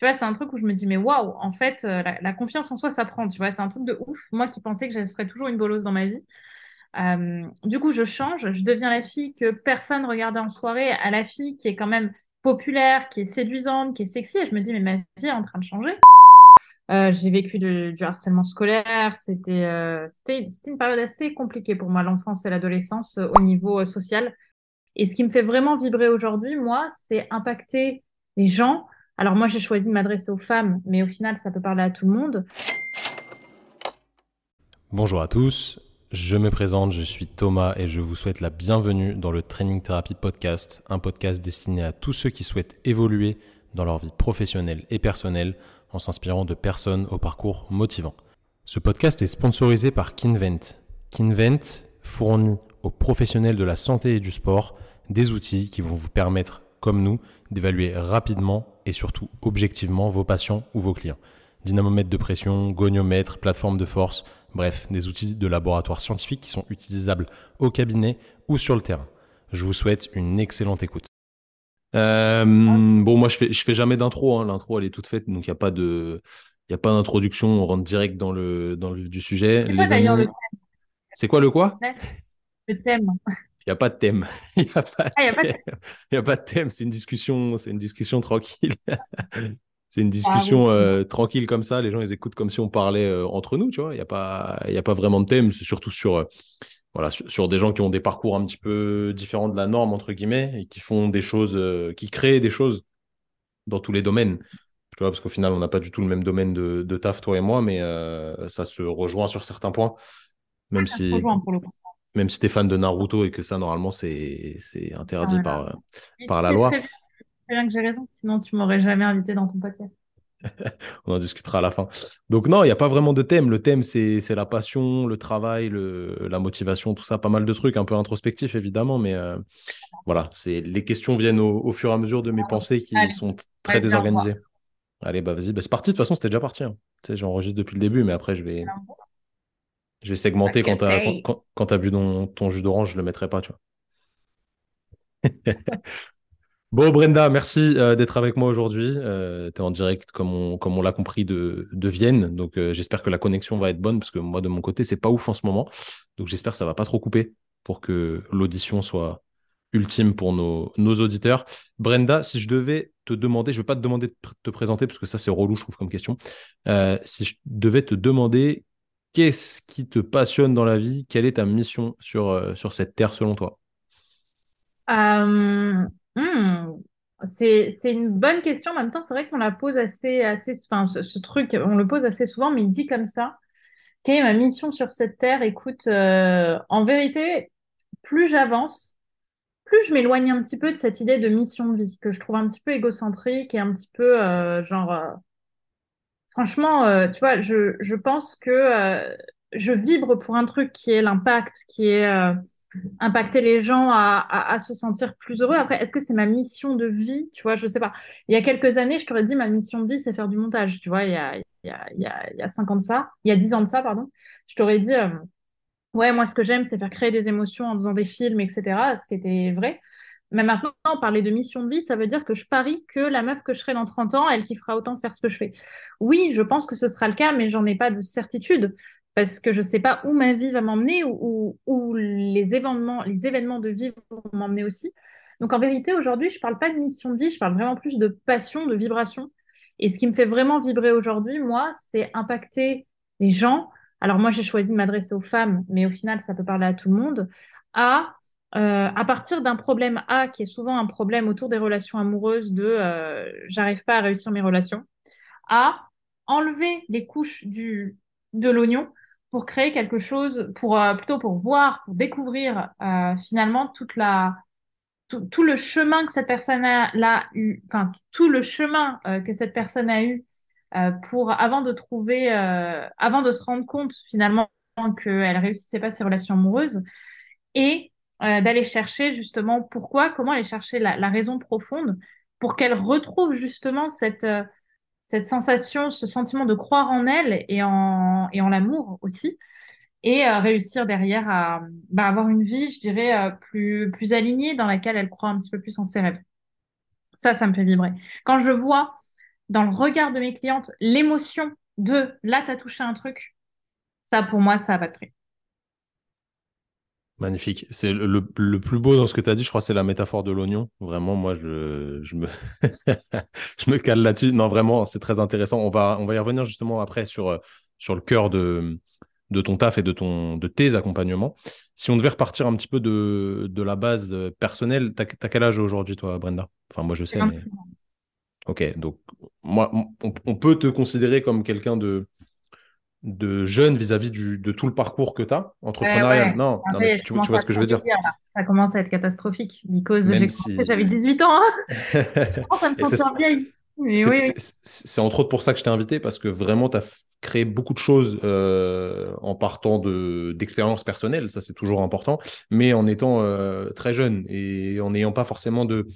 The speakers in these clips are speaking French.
Tu vois, c'est un truc où je me dis, mais waouh, en fait, euh, la, confiance en soi, ça prend. Tu vois, c'est un truc de ouf. Moi qui pensais que je serais toujours une bolosse dans ma vie. Euh, du coup, je change, je deviens la fille que personne regardait en soirée, à la fille qui est quand même populaire, qui est séduisante, qui est sexy. Et je me dis, mais ma vie est en train de changer. Euh, j'ai vécu du harcèlement scolaire. C'était euh, une période assez compliquée pour moi, l'enfance et l'adolescence, au niveau social. Et ce qui me fait vraiment vibrer aujourd'hui, moi, c'est impacter les gens. Alors moi, j'ai choisi de m'adresser aux femmes, mais au final, ça peut parler à tout le monde. Bonjour à tous, je me présente, je suis Thomas et je vous souhaite la bienvenue dans le Training Therapy Podcast, un podcast destiné à tous ceux qui souhaitent évoluer dans leur vie professionnelle et personnelle en s'inspirant de personnes au parcours motivant. Ce podcast est sponsorisé par Kinvent. Kinvent fournit aux professionnels de la santé et du sport des outils qui vont vous permettre, comme nous, d'évaluer rapidement et surtout objectivement vos patients ou vos clients. Dynamomètre de pression, goniomètre, plateforme de force, bref, des outils de laboratoire scientifique qui sont utilisables au cabinet ou sur le terrain. Je vous souhaite une excellente écoute. Euh, bon, moi, je fais, je fais jamais d'intro. Hein. L'intro, elle est toute faite, donc il n'y a pas de, il y a pas d'introduction. On rentre direct dans le, dans le vif du sujet. C'est quoi amis, le c'est quoi le quoi? Le thème. Il n'y a pas de thème. Il n'y a pas de Ah, a pas de thème. Il y a pas de thème. C'est une discussion, c'est une discussion tranquille. C'est une Ah oui. discussion euh, tranquille comme ça. Les gens, ils écoutent comme si on parlait euh, entre nous, tu vois. Il n'y a pas, y a pas vraiment de thème. C'est surtout sur, euh, voilà, sur, sur des gens qui ont des parcours un petit peu différents de la norme, entre guillemets, et qui font des choses, qui créent des choses dans tous les domaines. Tu vois, parce qu'au final, on n'a pas du tout le même domaine de, de taf, toi et moi, mais ça se rejoint sur certains points. Même Ça se si, rejoint pour le coup. Même si t'es fan de Naruto et que ça, normalement, c'est, c'est interdit Ah, par, voilà. euh, Et par tu la loi. très bien, que j'ai raison, sinon tu m'aurais jamais invité dans ton podcast. On en discutera à la fin. Donc non, il n'y a pas vraiment de thème. Le thème, c'est c'est la passion, le travail, le, la motivation, tout ça, pas mal de trucs, un peu introspectifs évidemment, mais euh, voilà, c'est les questions viennent au, au fur et à mesure de mes pensées qui Allez, sont très désorganisées. Allez, bah vas-y, bah, c'est parti. De toute façon, c'était déjà parti. hein. Tu sais, j'enregistre depuis le début, mais après, je vais, je vais segmenter quand t'as quand, quand, t'as bu ton, ton jus d'orange, je le mettrai pas, tu vois. Bon, Brenda, merci euh, d'être avec moi aujourd'hui. Euh, tu es en direct, comme on, comme on l'a compris, de, de Vienne. Donc, euh, j'espère que la connexion va être bonne parce que moi, de mon côté, c'est pas ouf en ce moment. Donc, j'espère que ça va pas trop couper pour que l'audition soit ultime pour nos, nos auditeurs. Brenda, si je devais te demander, je ne vais pas te demander de te présenter parce que ça, c'est relou, je trouve, comme question. Si je devais te demander qu'est-ce qui te passionne dans la vie, quelle est ta mission sur, euh, cette terre selon toi? Euh, hmm, c'est, une bonne question. En même temps, c'est vrai qu'on la pose assez, assez, enfin, ce, truc, on le pose assez souvent, mais dit comme ça. Quelle est ma mission sur cette terre? Écoute, euh, en vérité, plus j'avance, plus je m'éloigne un petit peu de cette idée de mission de vie que je trouve un petit peu égocentrique et un petit peu genre, franchement, euh, tu vois, je, pense que euh, je vibre pour un truc qui est l'impact, qui est euh, impacter les gens à, se sentir plus heureux. Après, est-ce que c'est ma mission de vie? Tu vois, je sais pas. Il y a quelques années, je t'aurais dit ma mission de vie, c'est faire du montage. Tu vois, il y a, y a, y a, ça, il y a dix ans de ça, pardon. Je t'aurais dit, ouais, moi, ce que j'aime, c'est faire créer des émotions en faisant des films, etc. Ce qui était vrai. Mais maintenant, parler de mission de vie, ça veut dire que je parie que la meuf que je serai dans 30 ans, elle kiffera autant faire ce que je fais. Oui, je pense que ce sera le cas, mais j'en ai pas de certitude parce que je sais pas où ma vie va m'emmener ou, ou les événements, de vie vont m'emmener aussi. Donc en vérité, aujourd'hui, je parle pas de mission de vie, je parle vraiment plus de passion, de vibration. Et ce qui me fait vraiment vibrer aujourd'hui, moi, c'est impacter les gens. Alors moi, j'ai choisi de m'adresser aux femmes, mais au final, ça peut parler à tout le monde, euh, à partir d'un problème A, qui est souvent un problème autour des relations amoureuses, de euh, j'arrive pas à réussir mes relations, à enlever les couches du, de l'oignon pour créer quelque chose, pour euh, plutôt pour voir, pour découvrir finalement toute la, tout, tout le chemin que cette personne a, eu, enfin tout le chemin que cette personne a eu pour avant de trouver, avant de se rendre compte finalement qu'elle réussissait pas ses relations amoureuses. Et euh, d'aller chercher justement pourquoi, comment aller chercher la, raison profonde pour qu'elle retrouve justement cette, euh, cette sensation, ce sentiment de croire en elle et en, l'amour aussi, et euh, réussir derrière à bah, avoir une vie, je dirais, plus, plus alignée dans laquelle elle croit un petit peu plus en ses rêves. Ça, ça me fait vibrer. Quand je vois dans le regard de mes clientes, l'émotion de là, tu as touché un truc, ça, pour moi, ça n'a pas de prix. Magnifique. C'est le, plus beau dans ce que tu as dit, je crois, c'est la métaphore de l'oignon. Vraiment, moi, je, je me, je me cale là-dessus. Non, vraiment, c'est très intéressant. On va, on va y revenir justement après sur, euh, sur le cœur de, de ton taf et de, ton, de tes accompagnements. Si on devait repartir un petit peu de, de la base euh, personnelle, tu as, quel âge aujourd'hui, toi, Brenda? Enfin, moi, je sais, mais... Ok, donc, moi, on peut te considérer comme quelqu'un de de jeune vis-à-vis de tout le parcours que tu as entrepreneurial. Non, non mais tu, vois ce que je veux dire. ça commence à être catastrophique. Because j'ai j'avais 18 ans. C'est entre autres pour ça que je t'ai invité, parce que vraiment, tu as créé beaucoup de choses euh, en partant d'expériences personnelles, ça c'est toujours important, mais en étant euh, très jeune et en n'ayant pas forcément de,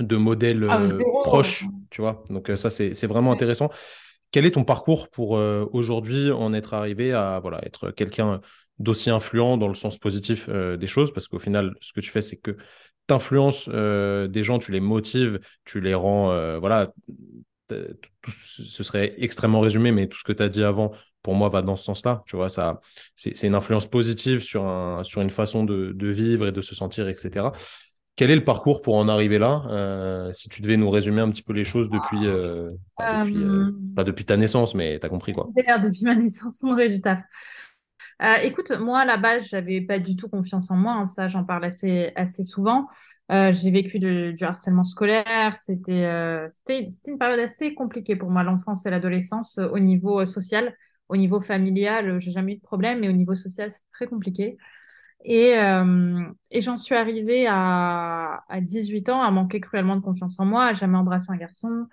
de modèle ah, euh, proche, tu vois. Donc ça, c'est vraiment intéressant. Quel est ton parcours pour euh, aujourd'hui en être arrivé à voilà, être quelqu'un d'aussi influent dans le sens positif euh, des choses? Parce qu'au final, ce que tu fais, c'est que tu influences euh, des gens, tu les motives, tu les rends. voilà, ce serait extrêmement résumé, mais tout ce que tu as dit avant, pour moi, va dans ce sens-là. Tu vois, ça, c'est une influence positive sur, un, sur une façon de vivre et de se sentir, etc. Quel est le parcours pour en arriver là euh, Si tu devais nous résumer un petit peu les choses depuis, euh, euh, pas depuis ta naissance, mais tu as compris quoi. Depuis ma naissance, on aurait du taf. écoute, moi à la base, j'avais pas du tout confiance en moi. Hein, ça, j'en parle assez, assez souvent. j'ai vécu du harcèlement scolaire. C'était une période assez compliquée pour moi, l'enfance et l'adolescence, au niveau social. Au niveau familial, j'ai jamais eu de problème, mais au niveau social, c'est très compliqué. Et, euh, et j'en suis arrivée à, à, 18 ans à manquer cruellement de confiance en moi, à jamais embrasser un garçon.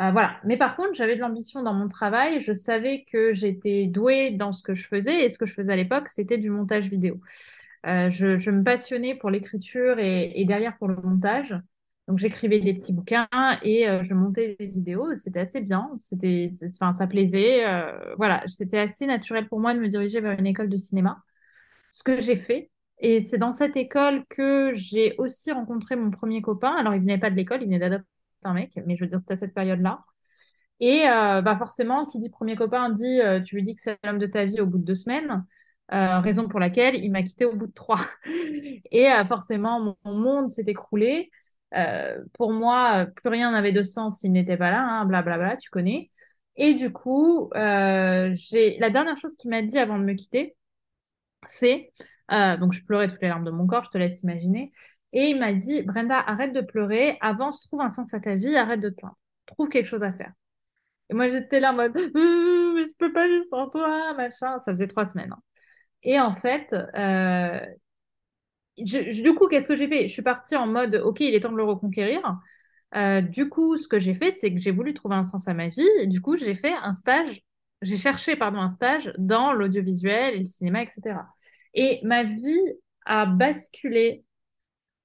Euh, voilà. Mais par contre, j'avais de l'ambition dans mon travail. Je savais que j'étais douée dans ce que je faisais. Et ce que je faisais à l'époque, c'était du montage vidéo. Euh, je, me passionnais pour l'écriture et, et, derrière pour le montage. Donc j'écrivais des petits bouquins et je montais des vidéos. C'était assez bien. C'était, enfin, ça plaisait. voilà, c'était assez naturel pour moi de me diriger vers une école de cinéma ce que j'ai fait. Et c'est dans cette école que j'ai aussi rencontré mon premier copain. Alors, il venait pas de l'école, il venait d'adopter un mec, mais je veux dire, c'était à cette période-là. Et euh, bah forcément, qui dit premier copain dit euh, tu lui dis que c'est l'homme de ta vie au bout de deux semaines, euh, raison pour laquelle il m'a quitté au bout de trois. Et forcément, mon, monde s'est écroulé. pour moi, plus rien n'avait de sens s'il n'était pas là, blablabla, hein, bla, bla, tu connais. Et du coup, j'ai la dernière chose qu'il m'a dit avant de me quitter, c'est, euh, donc je pleurais toutes les larmes de mon corps, je te laisse imaginer, et il m'a dit, Brenda, arrête de pleurer, avance, trouve un sens à ta vie, arrête de te plaindre, trouve quelque chose à faire. Et moi j'étais là en mode, euh, mais je peux pas vivre sans toi, machin, ça faisait trois semaines. Hein. Et en fait, euh, du coup, qu'est-ce que j'ai fait? Je suis partie en mode, ok, il est temps de le reconquérir. du coup, ce que j'ai fait, c'est que j'ai voulu trouver un sens à ma vie. Et du coup, j'ai fait un stage j'ai cherché pardon, un stage dans l'audiovisuel le cinéma, etc. Et ma vie a basculé,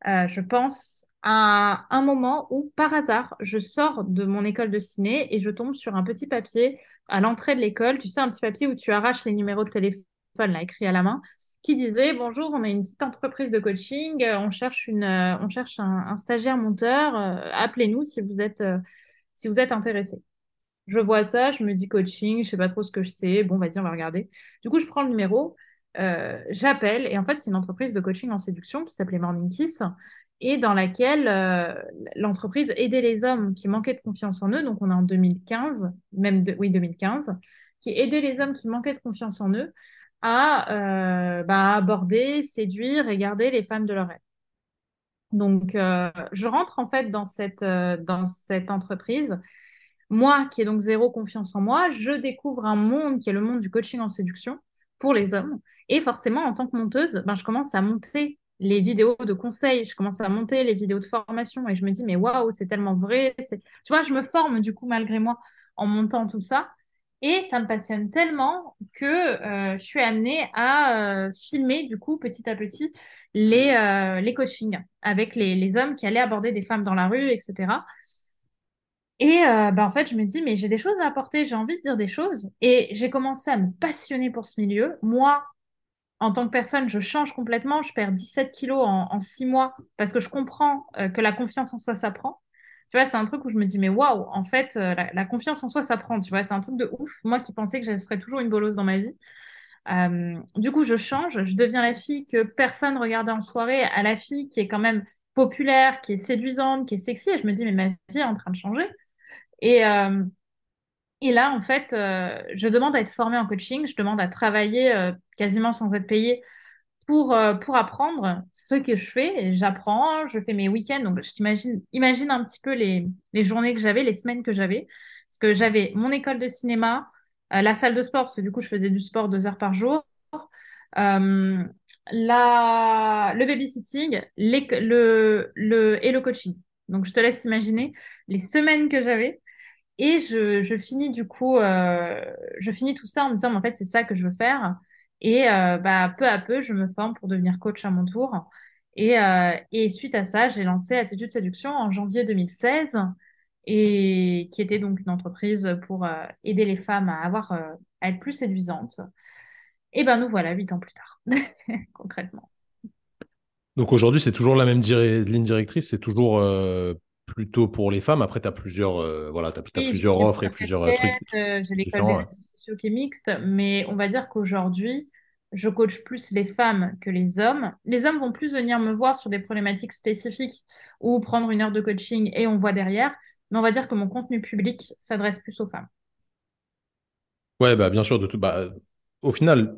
euh, je pense, à un moment où, par hasard, je sors de mon école de ciné et je tombe sur un petit papier à l'entrée de l'école, tu sais, un petit papier où tu arraches les numéros de téléphone, là, écrit à la main, qui disait Bonjour, on a une petite entreprise de coaching, euh, on cherche, une, euh, on cherche un, stagiaire monteur, appelez-nous si vous êtes, si vous êtes intéressé. Je vois ça, je me dis coaching, je sais pas trop ce que je sais. Bon, vas-y, on va regarder. Du coup, je prends le numéro, euh, j'appelle, et en fait, c'est une entreprise de coaching en séduction qui s'appelait Morning Kiss, et dans laquelle euh, l'entreprise aidait les hommes qui manquaient de confiance en eux. Donc, on est en 2015, même oui 2015, qui aidait les hommes qui manquaient de confiance en eux à bah, aborder, séduire et garder les femmes de leur rêve. Donc, je rentre en fait dans cette, dans cette entreprise moi, qui ai donc zéro confiance en moi, je découvre un monde qui est le monde du coaching en séduction pour les hommes. Et forcément, en tant que monteuse, ben, je commence à monter les vidéos de conseils, je commence à monter les vidéos de formation et je me dis, mais waouh, c'est tellement vrai. Tu vois, je me forme du coup malgré moi en montant tout ça. Et ça me passionne tellement que euh, je suis amenée à euh, filmer du coup petit à petit les, euh, coachings avec les hommes qui allaient aborder des femmes dans la rue, etc. Et euh, bah, en fait, je me dis, mais j'ai des choses à apporter, j'ai envie de dire des choses. Et j'ai commencé à me passionner pour ce milieu. Moi, en tant que personne, je change complètement. Je perds 17 kilos en, en 6 mois parce que je comprends euh, que la confiance en soi s'apprend. Tu vois, c'est un truc où je me dis, mais waouh, en fait, euh, la, confiance en soi, ça prend. Tu vois, c'est un truc de ouf. Moi qui pensais que je serais toujours une bolosse dans ma vie. Euh, du coup, je change, je deviens la fille que personne regardait en soirée, à la fille qui est quand même populaire, qui est séduisante, qui est sexy. Et je me dis, mais ma vie est en train de changer. Et, euh, et là, en fait, euh, je demande à être formée en coaching, je demande à travailler euh, quasiment sans être payée pour, pour apprendre ce que je fais. J'apprends, je fais mes week-ends. Donc, je t'imagine imagine un petit peu les, les journées que j'avais, les semaines que j'avais. Parce que j'avais mon école de cinéma, la salle de sport, parce que du coup, je faisais du sport deux heures par jour. la, le babysitting le, le, et le coaching. Donc, je te laisse imaginer les semaines que j'avais. Et je, finis du coup, euh, je finis tout ça en me disant, en fait, c'est ça que je veux faire. Et euh, bah, peu à peu, je me forme pour devenir coach à mon tour. Et, euh, et suite à ça, j'ai lancé Attitude Séduction en janvier 2016, et qui était donc une entreprise pour aider les femmes à, avoir, à être plus séduisantes. Et ben nous voilà, huit ans plus tard, concrètement. Donc aujourd'hui, c'est toujours la même ligne directrice, c'est toujours plutôt pour les femmes. Après, tu as plusieurs, euh, voilà, as, plusieurs offres et plusieurs euh, trucs. Euh, j'ai l'école des sociaux qui est mixte, mais on va dire qu'aujourd'hui, je coach plus les femmes que les hommes. Les hommes vont plus venir me voir sur des problématiques spécifiques ou prendre une heure de coaching et on voit derrière. Mais on va dire que mon contenu public s'adresse plus aux femmes. Ouais, bah, bien sûr, de tout. Bah, au final,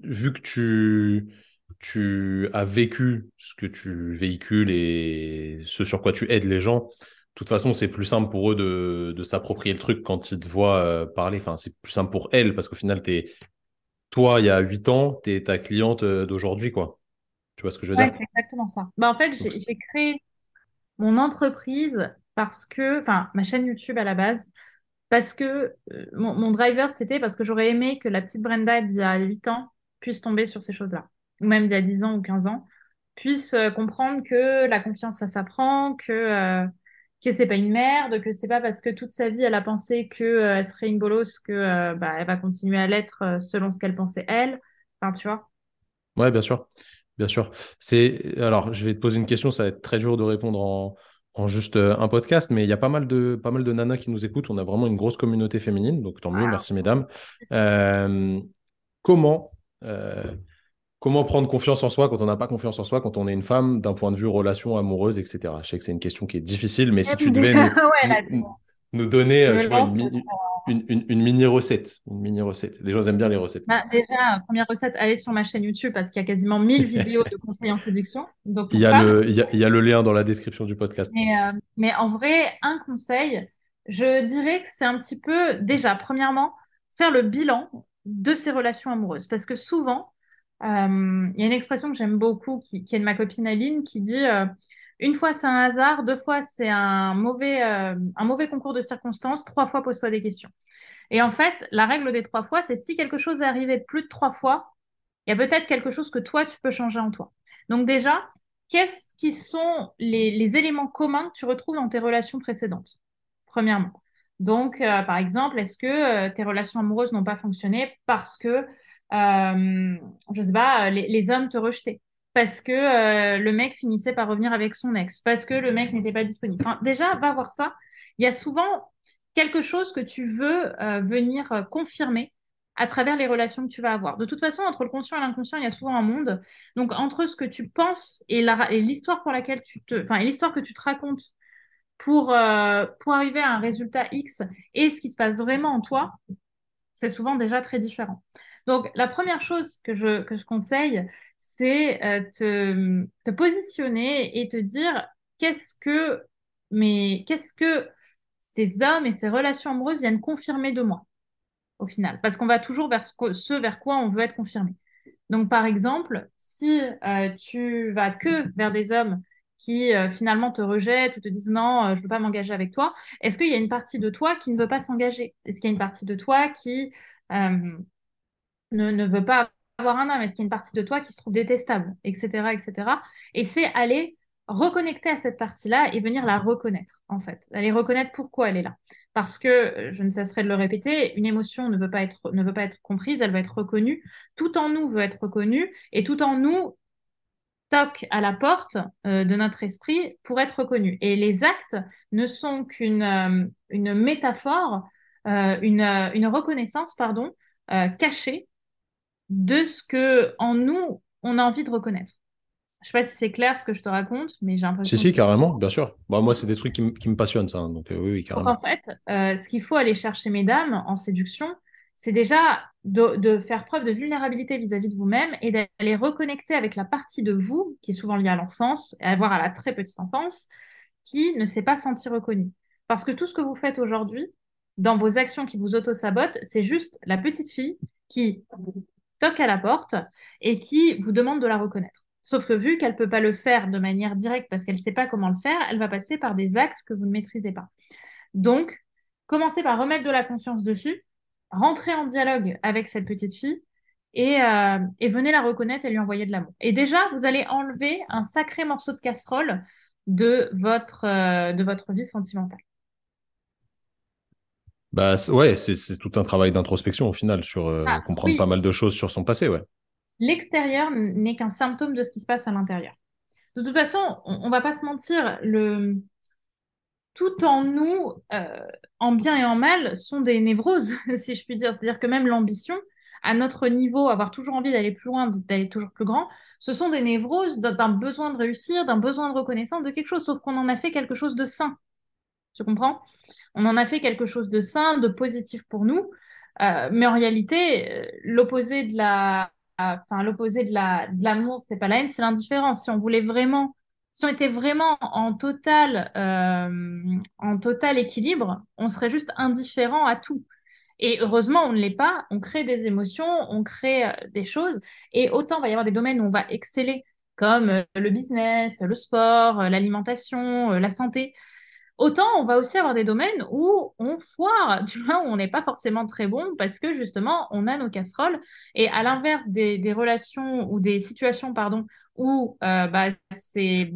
vu que tu tu as vécu ce que tu véhicules et ce sur quoi tu aides les gens, de toute façon, c'est plus simple pour eux de, s'approprier le truc quand ils te voient euh, parler. Enfin, c'est plus simple pour elles parce qu'au final, es, toi, il y a 8 ans, tu es ta cliente euh, d'aujourd'hui, quoi. Tu vois ce que je veux dire? C'est exactement ça. Bah, en fait, j'ai créé mon entreprise parce que, enfin, ma chaîne YouTube à la base, parce que euh, mon, mon, driver, c'était parce que j'aurais aimé que la petite Brenda d'il y a 8 ans puisse tomber sur ces choses-là ou même il y a 10 ans ou 15 ans, puissent euh, comprendre que la confiance, ça s'apprend, que, euh, que c'est pas une merde, que c'est pas parce que toute sa vie, elle a pensé qu'elle euh, elle serait une bolosse que bah, elle va continuer à l'être selon ce qu'elle pensait elle. Enfin, tu vois. Ouais, bien sûr. Bien sûr. C'est... Alors, je vais te poser une question, ça va être très dur de répondre en, en juste un podcast, mais il y a pas mal, de, pas mal de nanas qui nous écoutent. On a vraiment une grosse communauté féminine, donc tant mieux, merci mesdames. comment Comment prendre confiance en soi quand on n'a pas confiance en soi, quand on est une femme, d'un point de vue relation amoureuse, etc. Je sais que c'est une question qui est difficile, mais si tu devais nous, donner euh, une, mini recette, une mini recette. Les gens aiment bien les recettes. Bah, déjà, première recette, allez sur ma chaîne YouTube parce qu'il y a quasiment 1000 vidéos de conseils en séduction. Donc il, y a le, il, y a, le lien dans la description du podcast. Mais, euh, mais en vrai, un conseil, je dirais que c'est un petit peu, déjà, premièrement, faire le bilan de ses relations amoureuses. Parce que souvent, euh, il y a une expression que j'aime beaucoup qui, est de ma copine Aline qui dit euh, une fois c'est un hasard, deux fois c'est un mauvais, euh, un mauvais concours de circonstances, trois fois pose-toi des questions. Et en fait, la règle des trois fois, c'est si quelque chose est arrivé plus de trois fois, il y a peut-être quelque chose que toi, tu peux changer en toi. Donc déjà, qu'est-ce qui sont les, éléments communs que tu retrouves dans tes relations précédentes Premièrement? Donc, par exemple, est-ce que tes relations amoureuses n'ont pas fonctionné parce que euh, je sais pas, les, hommes te rejetaient parce que euh, le mec finissait par revenir avec son ex, parce que le mec n'était pas disponible. déjà, va voir ça. Il y a souvent quelque chose que tu veux euh, venir confirmer à travers les relations que tu vas avoir. De toute façon, entre le conscient et l'inconscient, il y a souvent un monde. Donc, entre ce que tu penses et l'histoire pour laquelle tu te, enfin, l'histoire que tu te racontes pour, pour arriver à un résultat X et ce qui se passe vraiment en toi, c'est souvent déjà très différent. Donc, la première chose que je, conseille, c'est euh, te, te, positionner et te dire qu'est-ce que, mais qu'est-ce que ces hommes et ces relations amoureuses viennent confirmer de moi, au final. Parce qu'on va toujours vers ce, vers quoi on veut être confirmé. Donc, par exemple, si euh, tu vas que vers des hommes qui euh, finalement te rejettent ou te disent non, je ne veux pas m'engager avec toi, est-ce qu'il y a une partie de toi qui ne veut pas s'engager? Est-ce qu'il y a une partie de toi qui ne, veut pas avoir un homme, est-ce qu'il y a une partie de toi qui se trouve détestable, etc., etc. Et c'est aller reconnecter à cette partie-là et venir la reconnaître, en fait. Aller reconnaître pourquoi elle est là. Parce que, euh, je ne cesserai de le répéter, une émotion ne veut pas être, ne veut pas être comprise, elle va être reconnue. Tout en nous veut être reconnue et tout en nous toquent à la porte euh, de notre esprit pour être reconnus. Et les actes ne sont qu'une euh, métaphore, une, une, reconnaissance, pardon, cachée de ce que en nous on a envie de reconnaître. Je sais pas si c'est clair ce que je te raconte, mais j'ai l'impression. Si, si, carrément, bien sûr. Bah, moi, c'est des trucs qui, me passionnent, ça. Hein, donc, oui, oui, carrément. Donc, en fait, ce qu'il faut aller chercher, mesdames, en séduction, c'est déjà de, faire preuve de vulnérabilité vis-à-vis de vous-même et d'aller reconnecter avec la partie de vous qui est souvent liée à l'enfance, et à voir à la très petite enfance, qui ne s'est pas senti reconnue. Parce que tout ce que vous faites aujourd'hui, dans vos actions qui vous auto-sabotent, c'est juste la petite fille qui toque à la porte et qui vous demande de la reconnaître. Sauf que vu qu'elle ne peut pas le faire de manière directe parce qu'elle ne sait pas comment le faire, elle va passer par des actes que vous ne maîtrisez pas. Donc, commencez par remettre de la conscience dessus rentrer en dialogue avec cette petite fille euh, et, venez la reconnaître et lui envoyer de l'amour. Et déjà, vous allez enlever un sacré morceau de casserole de votre, euh, de votre vie sentimentale. Bah ouais, c'est tout un travail d'introspection au final sur euh, ah, comprendre pas mal de choses sur son passé, ouais. L'extérieur n'est qu'un symptôme de ce qui se passe à l'intérieur. De toute façon, on, on va pas se mentir, le, tout en nous, euh, en bien et en mal, sont des névroses, si je puis dire. C'est-à-dire que même l'ambition, à notre niveau, avoir toujours envie d'aller plus loin, d'aller toujours plus grand, ce sont des névroses d'un besoin de réussir, d'un besoin de reconnaissance, de quelque chose, sauf qu'on en a fait quelque chose de sain. Tu comprends? On en a fait quelque chose de sain, de positif pour nous. Euh, mais en réalité, euh, l'opposé de la, enfin l'opposé de la, de l'amour, c'est pas la haine, c'est l'indifférence. Si on voulait vraiment si on était vraiment en total, euh, en total équilibre, on serait juste indifférent à tout. Et heureusement, on ne l'est pas. On crée des émotions, on crée des choses. Et autant il va y avoir des domaines où on va exceller, comme le business, le sport, l'alimentation, la santé. Autant on va aussi avoir des domaines où on foire, tu vois, où on n'est pas forcément très bon parce que justement on a nos casseroles. Et à l'inverse des, relations ou des situations, pardon, où euh, bah, c'est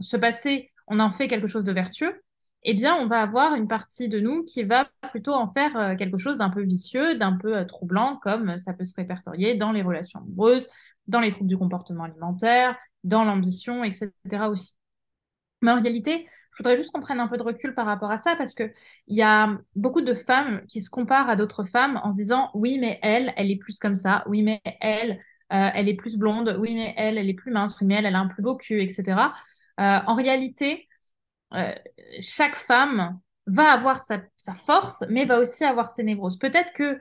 se passer, on en fait quelque chose de vertueux, eh bien, on va avoir une partie de nous qui va plutôt en faire euh, quelque chose d'un peu vicieux, d'un peu euh, troublant, comme ça peut se répertorier dans les relations amoureuses, dans les troubles du comportement alimentaire, dans l'ambition, etc. aussi. Mais en réalité, je voudrais juste qu'on prenne un peu de recul par rapport à ça parce qu'il y a beaucoup de femmes qui se comparent à d'autres femmes en disant oui, mais elle, elle est plus comme ça, oui, mais elle, euh, elle est plus blonde, oui, mais elle, elle est plus mince, oui, mais elle, elle a un plus beau cul, etc. Euh, en réalité, euh, chaque femme va avoir sa, force, mais va aussi avoir ses névroses. Peut-être que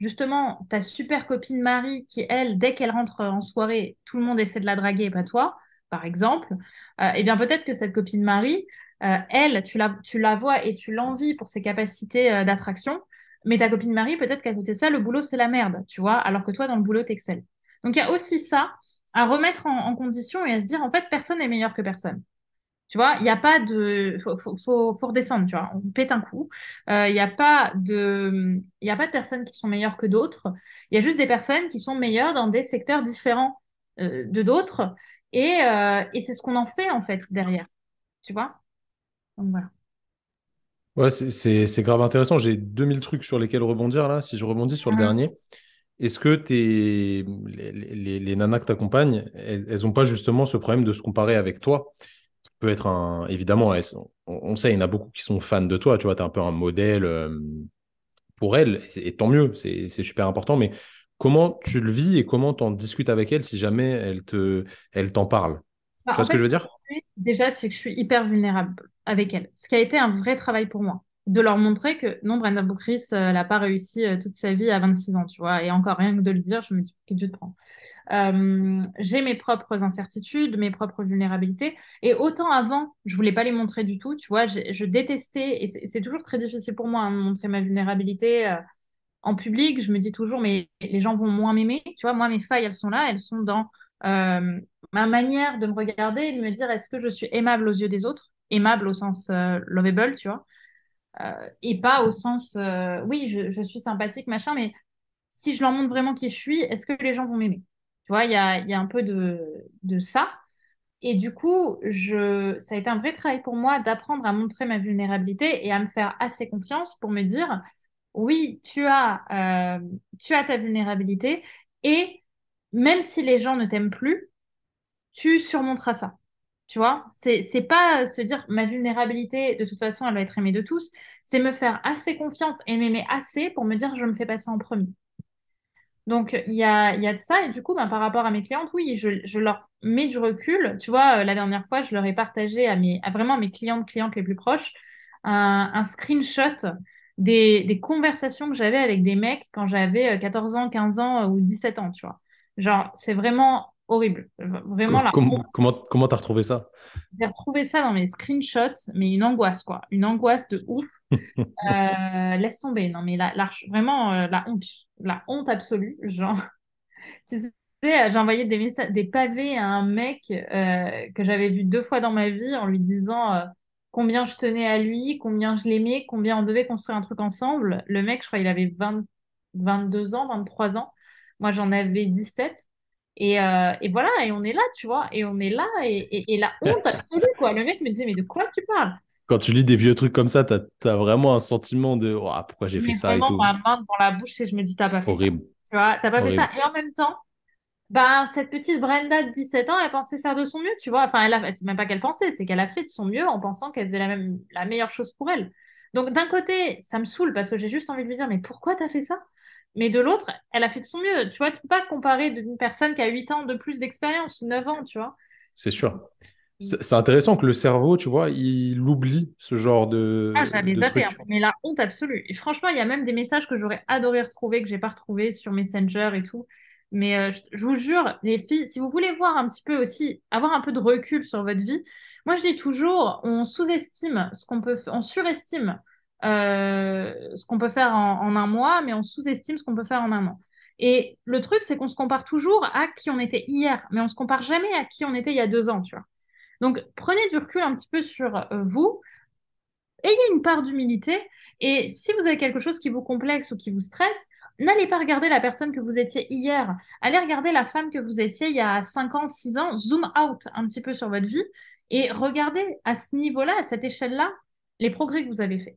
justement, ta super copine Marie, qui, elle, dès qu'elle rentre en soirée, tout le monde essaie de la draguer et pas toi, par exemple, eh bien peut-être que cette copine Marie, elle, tu la, vois et tu l'envies pour ses capacités d'attraction, mais ta copine Marie, peut-être qu'à côté de ça, le boulot, c'est la merde, tu vois, alors que toi, dans le boulot, t'excelles. Donc il y a aussi ça à remettre en, condition et à se dire en fait personne n'est meilleur que personne. Tu vois, il n'y a pas de. Faut, faut, redescendre, tu vois. On pète un coup. Euh, il n'y a pas de. Il a pas de personnes qui sont meilleures que d'autres. Il y a juste des personnes qui sont meilleures dans des secteurs différents euh, de d'autres. Et, euh, et c'est ce qu'on en fait, en fait, derrière. Tu vois? Donc voilà. Ouais, c'est grave intéressant. J'ai 2000 trucs sur lesquels rebondir là. Si je rebondis sur le dernier, est-ce que les, les, les, nanas que tu accompagnes, elles n'ont pas justement ce problème de se comparer avec toi? Qui peut être un. Évidemment, on, sait, il y en a beaucoup qui sont fans de toi, tu vois, tu es un peu un modèle euh, pour elles, et, tant mieux, c'est super important, mais comment tu le vis et comment tu en discutes avec elles si jamais elles t'en elle parlent bah, Tu vois ce que je veux dire? Déjà, c'est que je suis hyper vulnérable avec elles, ce qui a été un vrai travail pour moi de leur montrer que non, Brenda Boucris euh, n'a pas réussi euh, toute sa vie à 26 ans, tu vois. Et encore rien que de le dire, je me dis, que Dieu te prend. Euh, j'ai mes propres incertitudes, mes propres vulnérabilités. Et autant avant, je voulais pas les montrer du tout, tu vois. Je détestais, et c'est toujours très difficile pour moi hein, de montrer ma vulnérabilité en public. Je me dis toujours, mais les gens vont moins m'aimer. Tu vois, moi, mes failles, elles sont là, elles sont dans ma manière de me regarder et de me dire, est-ce que je suis aimable aux yeux des autres? Aimable au sens lovable, tu vois? Euh, et pas au sens, euh, oui, je, suis sympathique, machin, mais si je leur montre vraiment qui je suis, est-ce que les gens vont m'aimer? Tu vois, il y a, un peu de, ça. Et du coup, ça a été un vrai travail pour moi d'apprendre à montrer ma vulnérabilité et à me faire assez confiance pour me dire, oui, tu as, euh, tu as ta vulnérabilité et même si les gens ne t'aiment plus, tu surmonteras ça. Tu vois, c'est pas se dire ma vulnérabilité, de toute façon, elle va être aimée de tous. C'est me faire assez confiance et m'aimer assez pour me dire je me fais passer en premier. Donc, il y a, de ça. Et du coup, ben, par rapport à mes clientes, oui, je, leur mets du recul. Tu vois, euh, la dernière fois, je leur ai partagé à, mes, vraiment mes clientes, clientes les plus proches, un screenshot des, des conversations que j'avais avec des mecs quand j'avais 14 euh, ans, 15 ans euh, ou 17 ans, tu vois. Genre, c'est vraiment horrible. Vraiment, la comment, comment, comment t'as retrouvé ça? J'ai retrouvé ça dans mes screenshots, mais une angoisse, quoi. Une angoisse de ouf. Euh, laisse tomber. Non, mais la, vraiment, euh, la honte. La honte absolue. Genre, tu sais, j'ai envoyé des, des pavés à un mec euh, que j'avais vu deux fois dans ma vie en lui disant combien je tenais à lui, combien je l'aimais, combien on devait construire un truc ensemble. Le mec, je crois, il avait 20, 22 ans, 23 ans. Moi, j'en avais 17. Et, et, voilà, et on est là, tu vois, et on est là, et, et, et la honte absolue, quoi. Le mec me disait, mais de quoi tu parles? Quand tu lis des vieux trucs comme ça, tu as, vraiment un sentiment de pourquoi j'ai fait ça et tout. ma main devant la bouche et je me dis, t'as pas fait Horrible. ça. Tu vois, t'as pas fait ça. Et en même temps, bah, cette petite Brenda de 17 ans, elle pensait faire de son mieux, tu vois. Enfin, elle a, c'est même pas qu'elle pensait, c'est qu'elle a fait de son mieux en pensant qu'elle faisait la, même, la meilleure chose pour elle. Donc, d'un côté, ça me saoule parce que j'ai juste envie de lui dire, mais pourquoi t'as fait ça? Mais de l'autre, elle a fait de son mieux. Tu vois, tu peux pas comparer d'une personne qui a 8 ans de plus d'expérience ou 9 ans, tu vois. C'est sûr. C'est intéressant que le cerveau, tu vois, il oublie ce genre de. Ah, j'avais zappé, hein, mais la honte absolue. Et franchement, il y a même des messages que j'aurais adoré retrouver, que j'ai pas retrouvé sur Messenger et tout. Mais euh, je, vous jure, les filles, si vous voulez voir un petit peu aussi, avoir un peu de recul sur votre vie, moi je dis toujours, on sous-estime ce qu'on peut, on surestime euh, ce qu'on peut faire en, un mois, mais on sous-estime ce qu'on peut faire en un an. Et le truc, c'est qu'on se compare toujours à qui on était hier, mais on se compare jamais à qui on était il y a deux ans, tu vois. Donc, prenez du recul un petit peu sur euh, vous, ayez une part d'humilité, et si vous avez quelque chose qui vous complexe ou qui vous stresse, n'allez pas regarder la personne que vous étiez hier, allez regarder la femme que vous étiez il y a 5 ans, 6 ans, zoom out un petit peu sur votre vie, et regardez à ce niveau-là, à cette échelle-là, les progrès que vous avez faits.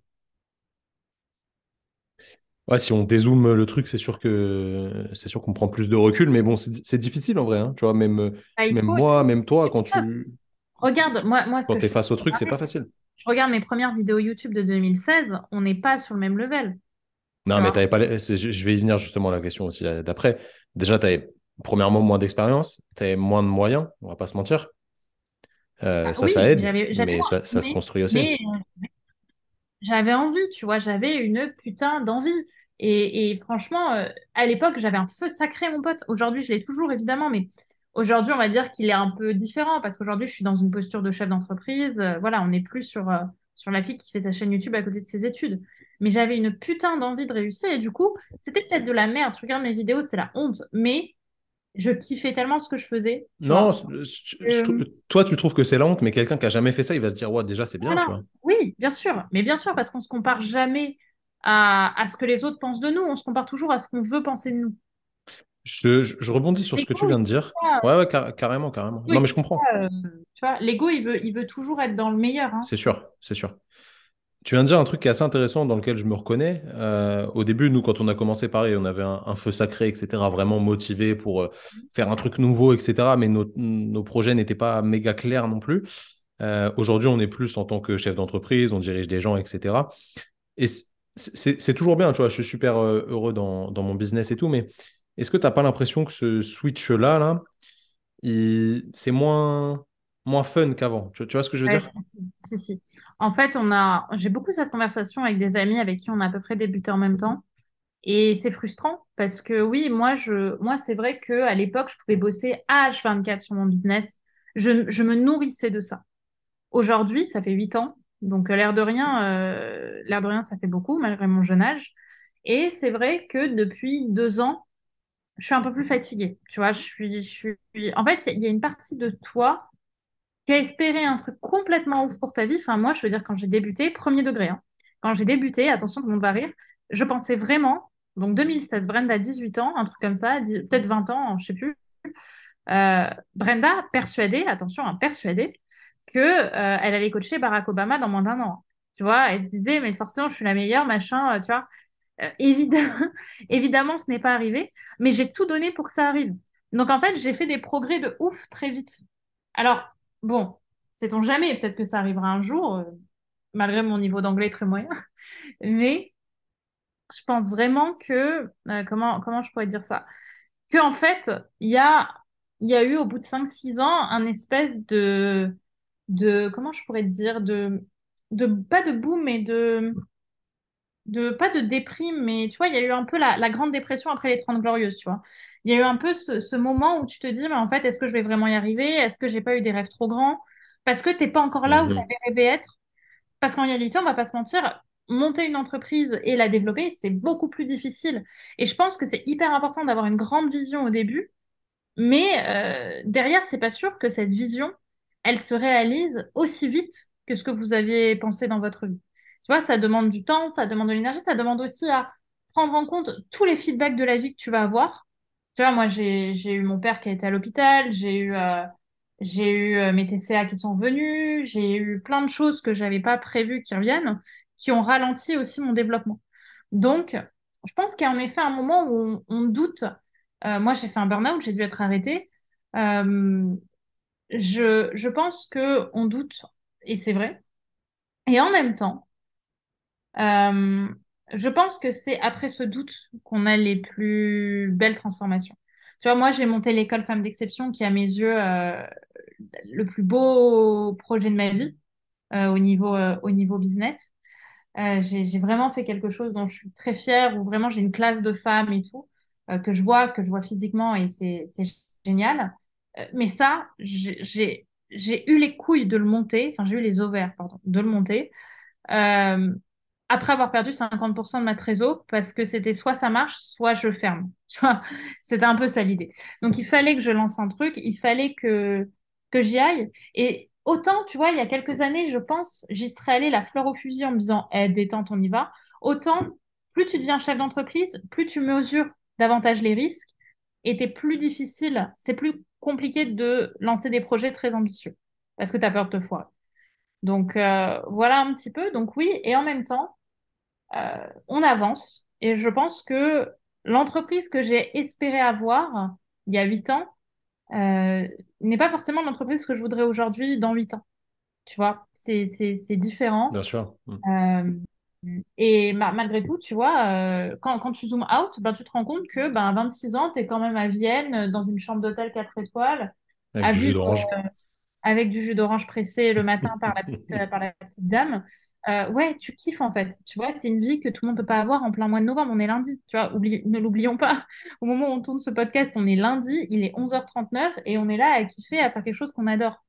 Ouais, si on dézoome le truc, c'est sûr que c'est sûr qu'on prend plus de recul, mais bon, c'est difficile en vrai. Hein. Tu vois, même, bah, même moi, même toi, quand tu, Regarde, moi, moi quand tu es face au truc, c'est pas facile. Je regarde mes premières vidéos YouTube de 2016, on n'est pas sur le même level. Non, mais t'avais pas. Je vais y venir justement à la question aussi d'après. Déjà, tu avais premièrement moins d'expérience, tu avais moins de moyens, on va pas se mentir. Euh, bah ça, ça aide, mais ça, se construit aussi. j'avais envie, tu vois, j'avais une putain d'envie. Et, franchement, euh, à l'époque, j'avais un feu sacré, mon pote. Aujourd'hui, je l'ai toujours, évidemment, mais Aujourd'hui, on va dire qu'il est un peu différent parce qu'aujourd'hui, je suis dans une posture de chef d'entreprise. Euh, voilà, on n'est plus sur, euh, sur la fille qui fait sa chaîne YouTube à côté de ses études. Mais j'avais une putain d'envie de réussir et du coup, c'était peut-être de la merde. Tu regardes mes vidéos, c'est la honte. Mais je kiffais tellement ce que je faisais. Non, toi, tu trouves que c'est la honte, mais quelqu'un qui a jamais fait ça, il va se dire, ouais, déjà, c'est bien. Tu vois. Oui, bien sûr. Mais bien sûr, parce qu'on se compare jamais à, à ce que les autres pensent de nous. On se compare toujours à ce qu'on veut penser de nous. Je, rebondis sur ce que tu viens de dire. Ouais, ouais, carrément, carrément. non, mais je comprends. Euh, tu vois, l'ego, il veut, il veut toujours être dans le meilleur. Hein. C'est sûr, c'est sûr. Tu viens de dire un truc qui est assez intéressant dans lequel je me reconnais. Euh, au début, nous, quand on a commencé, pareil, on avait un, feu sacré, etc., vraiment motivé pour euh, faire un truc nouveau, etc., mais nos, projets n'étaient pas méga clairs non plus. Aujourd'hui, on est plus en tant que chef d'entreprise, on dirige des gens, etc. Et c'est toujours bien, tu vois, je suis super heureux dans, mon business et tout, mais est-ce que tu n'as pas l'impression que ce switch-là, là, c'est moins, moins fun qu'avant tu, vois ce que je veux dire? si, si, En fait, on a... j'ai beaucoup cette conversation avec des amis avec qui on a à peu près débuté en même temps. Et c'est frustrant parce que oui, moi, je... moi c'est vrai qu'à l'époque, je pouvais bosser H24 sur mon business. Je, je me nourrissais de ça. Aujourd'hui, ça fait 8 ans. Donc, l'air de rien, euh, l'air de rien, ça fait beaucoup, malgré mon jeune âge. Et c'est vrai que depuis deux ans, je suis un peu plus fatiguée. Tu vois, je suis, je suis... En fait, il y a une partie de toi qui a espéré un truc complètement ouf pour ta vie. Enfin, moi, je veux dire, quand j'ai débuté, premier degré, hein. quand j'ai débuté, attention, tout le monde va rire, je pensais vraiment, donc 2016, Brenda a 18 ans, un truc comme ça, peut-être 20 ans, je sais plus. Euh, Brenda, persuadée, attention, hein, persuadée, que euh, allait coacher Barack Obama dans moins d'un an. Tu vois, elle se disait, mais forcément, je suis la meilleure, machin, euh, tu vois. Euh, évidemment, évidemment, ce n'est pas arrivé, mais j'ai tout donné pour que ça arrive. Donc en fait, j'ai fait des progrès de ouf très vite. Alors, bon, sait-on jamais, peut-être que ça arrivera un jour, euh, malgré mon niveau d'anglais très moyen. Mais je pense vraiment que, euh, comment, je pourrais dire ça? Que en fait, il y a, il y a eu au bout de cinq six ans un espèce de, de, comment je pourrais dire, de, de, pas de boom, mais de, de, pas de déprime, mais tu vois, il y a eu un peu la, la grande dépression après les Trente Glorieuses, tu vois. Il y a eu un peu ce, ce moment où tu te dis, mais en fait, est-ce que je vais vraiment y arriver? Est-ce que j'ai pas eu des rêves trop grands? Parce que t'es pas encore là où tu Mhm. avais rêvé être. Parce qu'en réalité, on va pas se mentir, monter une entreprise et la développer, c'est beaucoup plus difficile. Et je pense que c'est hyper important d'avoir une grande vision au début, mais euh, derrière, c'est pas sûr que cette vision, elle se réalise aussi vite que ce que vous aviez pensé dans votre vie. Tu vois, ça demande du temps, ça demande de l'énergie, ça demande aussi à prendre en compte tous les feedbacks de la vie que tu vas avoir. Tu vois, moi, j'ai, eu mon père qui a été à l'hôpital, j'ai eu, euh, euh, mes TCA qui sont venus, j'ai eu plein de choses que j'avais pas prévues qui reviennent, qui ont ralenti aussi mon développement. Donc, je pense qu'il y a en effet un moment où on, doute. Euh, moi, j'ai fait un burn-out, j'ai dû être arrêtée. Je, je pense que on doute, et c'est vrai. Et en même temps, euh, je pense que c'est après ce doute qu'on a les plus belles transformations. Tu vois, moi, j'ai monté l'école Femmes d'Exception, qui, à mes yeux, euh, le plus beau projet de ma vie euh, au niveau, euh, au niveau business. J'ai, vraiment fait quelque chose dont je suis très fière, où vraiment j'ai une classe de femmes et tout, que je vois, que je vois physiquement et c'est, génial. Mais ça, j'ai, eu les couilles de le monter, enfin j'ai eu les ovaires, pardon, de le monter, après avoir perdu 50% de ma trésor, parce que c'était soit ça marche, soit je ferme. Tu vois, c'était un peu ça l'idée. Donc il fallait que je lance un truc, il fallait que, que j'y aille. Et autant, tu vois, il y a quelques années, je pense, j'y serais allée la fleur au fusil en me disant, eh, détente, on y va. Autant, plus tu deviens chef d'entreprise, plus tu mesures davantage les risques et t'es plus difficile, c'est plus compliqué de lancer des projets très ambitieux parce que tu as peur de te foirer. Donc euh, voilà un petit peu. Donc oui, et en même temps, euh, on avance. Et je pense que l'entreprise que j'ai espéré avoir il y a huit ans euh, n'est pas forcément l'entreprise que je voudrais aujourd'hui dans huit ans. Tu vois, c'est différent. Bien sûr. Mm. Euh, et ma- malgré tout, tu vois, euh, quand, quand tu zoomes out, ben, tu te rends compte que ben, à 26 ans, tu es quand même à Vienne, dans une chambre d'hôtel 4 étoiles, Avec à du jus vivre d'orange. Avec du jus d'orange pressé le matin par la petite, euh, dame. Euh, ouais, tu kiffes en fait. Tu vois, c'est une vie que tout le monde peut pas avoir en plein mois de novembre. On est lundi. Tu vois, ne l'oublions pas. Au moment où on tourne ce podcast, on est lundi, il est 11h39 et on est là à kiffer, à faire quelque chose qu'on adore.